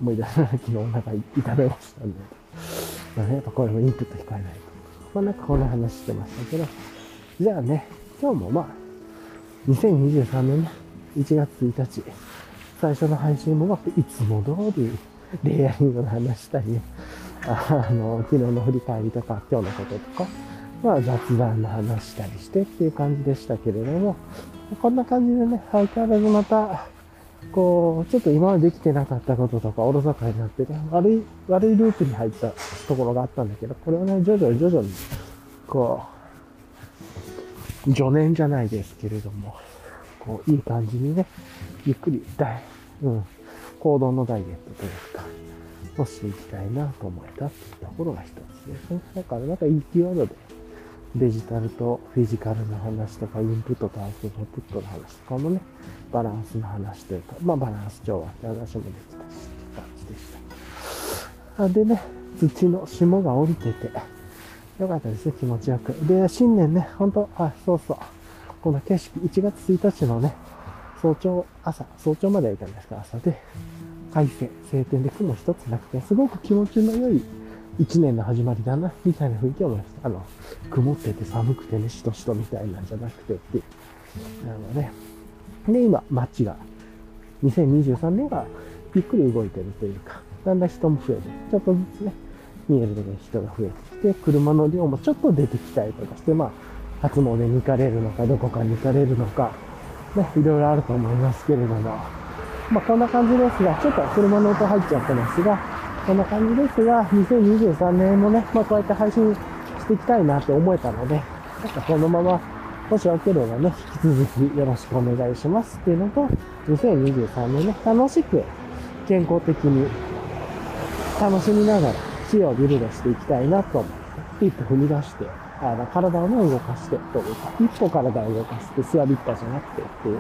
思い出したら昨日お腹痛めましたんで。まあね、やっぱこれもインプット控えないと。まあなこんな話してましたけど、じゃあね、今日もまあ、2023年ね、1月1日、最初の配信もいつも通り、レイヤリングの話したり、あの、昨日の振り返りとか、今日のこととか、まあ雑談の話したりしてっていう感じでしたけれども、こんな感じでね、相変わらずまた、こう、ちょっと今までできてなかったこととか、おろそかになってね、悪い、悪いループに入ったところがあったんだけど、これをね、徐々に徐々に、こう、助念じゃないですけれども、こう、いい感じにね、ゆっくり、ダイ、うん、行動のダイエットというか、をしていきたいなと思えたっていうところが一つですね。だからなんかいいキーワードで、デジタルとフィジカルの話とか、インプットとアウトプットの話とかもね、バランスの話というか、まあバランス調和って話もできたし、って感じでした。あでね、土の霜が降りてて、よかったですね、気持ちよく。で、新年ね、ほんと、あ、そうそう。この景色、1月1日のね、早朝、朝、早朝まではいたんですか、朝で、快晴、晴天で雲一つなくて、すごく気持ちの良い一年の始まりだな、みたいな雰囲気を思いました。あの、曇ってて寒くてね、しとしとみたいなんじゃなくてっていう。なので、で、今、街が、2023年がゆっくり動いてるというか、だんだん人も増えて、ちょっとずつね、見えるだけ人が増えてきて、車の量もちょっと出てきたりとかして、まあ、初詣に行かれるのか、どこかに行かれるのか、ね、いろいろあると思いますけれども、まあ、こんな感じですが、ちょっと車の音入っちゃってますが、こんな感じですが、2023年もね、まあ、こうやって配信していきたいなって思えたので、なんかこのまま、もしよければね、引き続きよろしくお願いしますっていうのと、2023年ね、楽しく、健康的に、楽しみながら、死をビルドしていきたいなと思って、一歩踏み出して、あの、体をね、動かして、というか、一歩体を動かして、座りっぱじゃなくてっていう、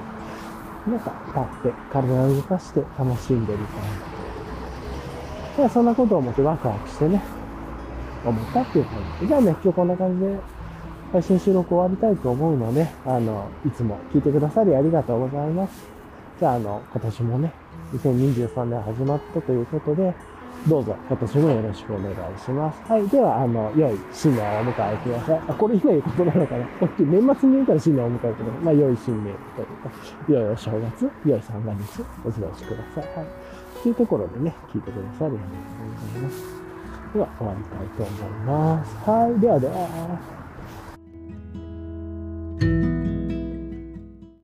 なんか、立って、体を動かして楽しんでみたいな。で、そんなことを思ってワクワクしてね、思ったっていう感じ。じゃあね、今日こんな感じで、配信収録終わりたいと思うので、あの、いつも聞いてくださりありがとうございます。じゃあ、あの、今年もね、2023年始まったということで、どうぞ今年もよろしくお願いします。はい。では、あの、良い新年をお迎えください。あ、これ今言うことなのかな？こっち年末に言うから新年をお迎えください。まあ、良い新年というか、良いお正月、良い三が日、お過ごしください。はい。というところでね、聞いてくださりありがとうございます。では、終わりたいと思います。はい、ではでは。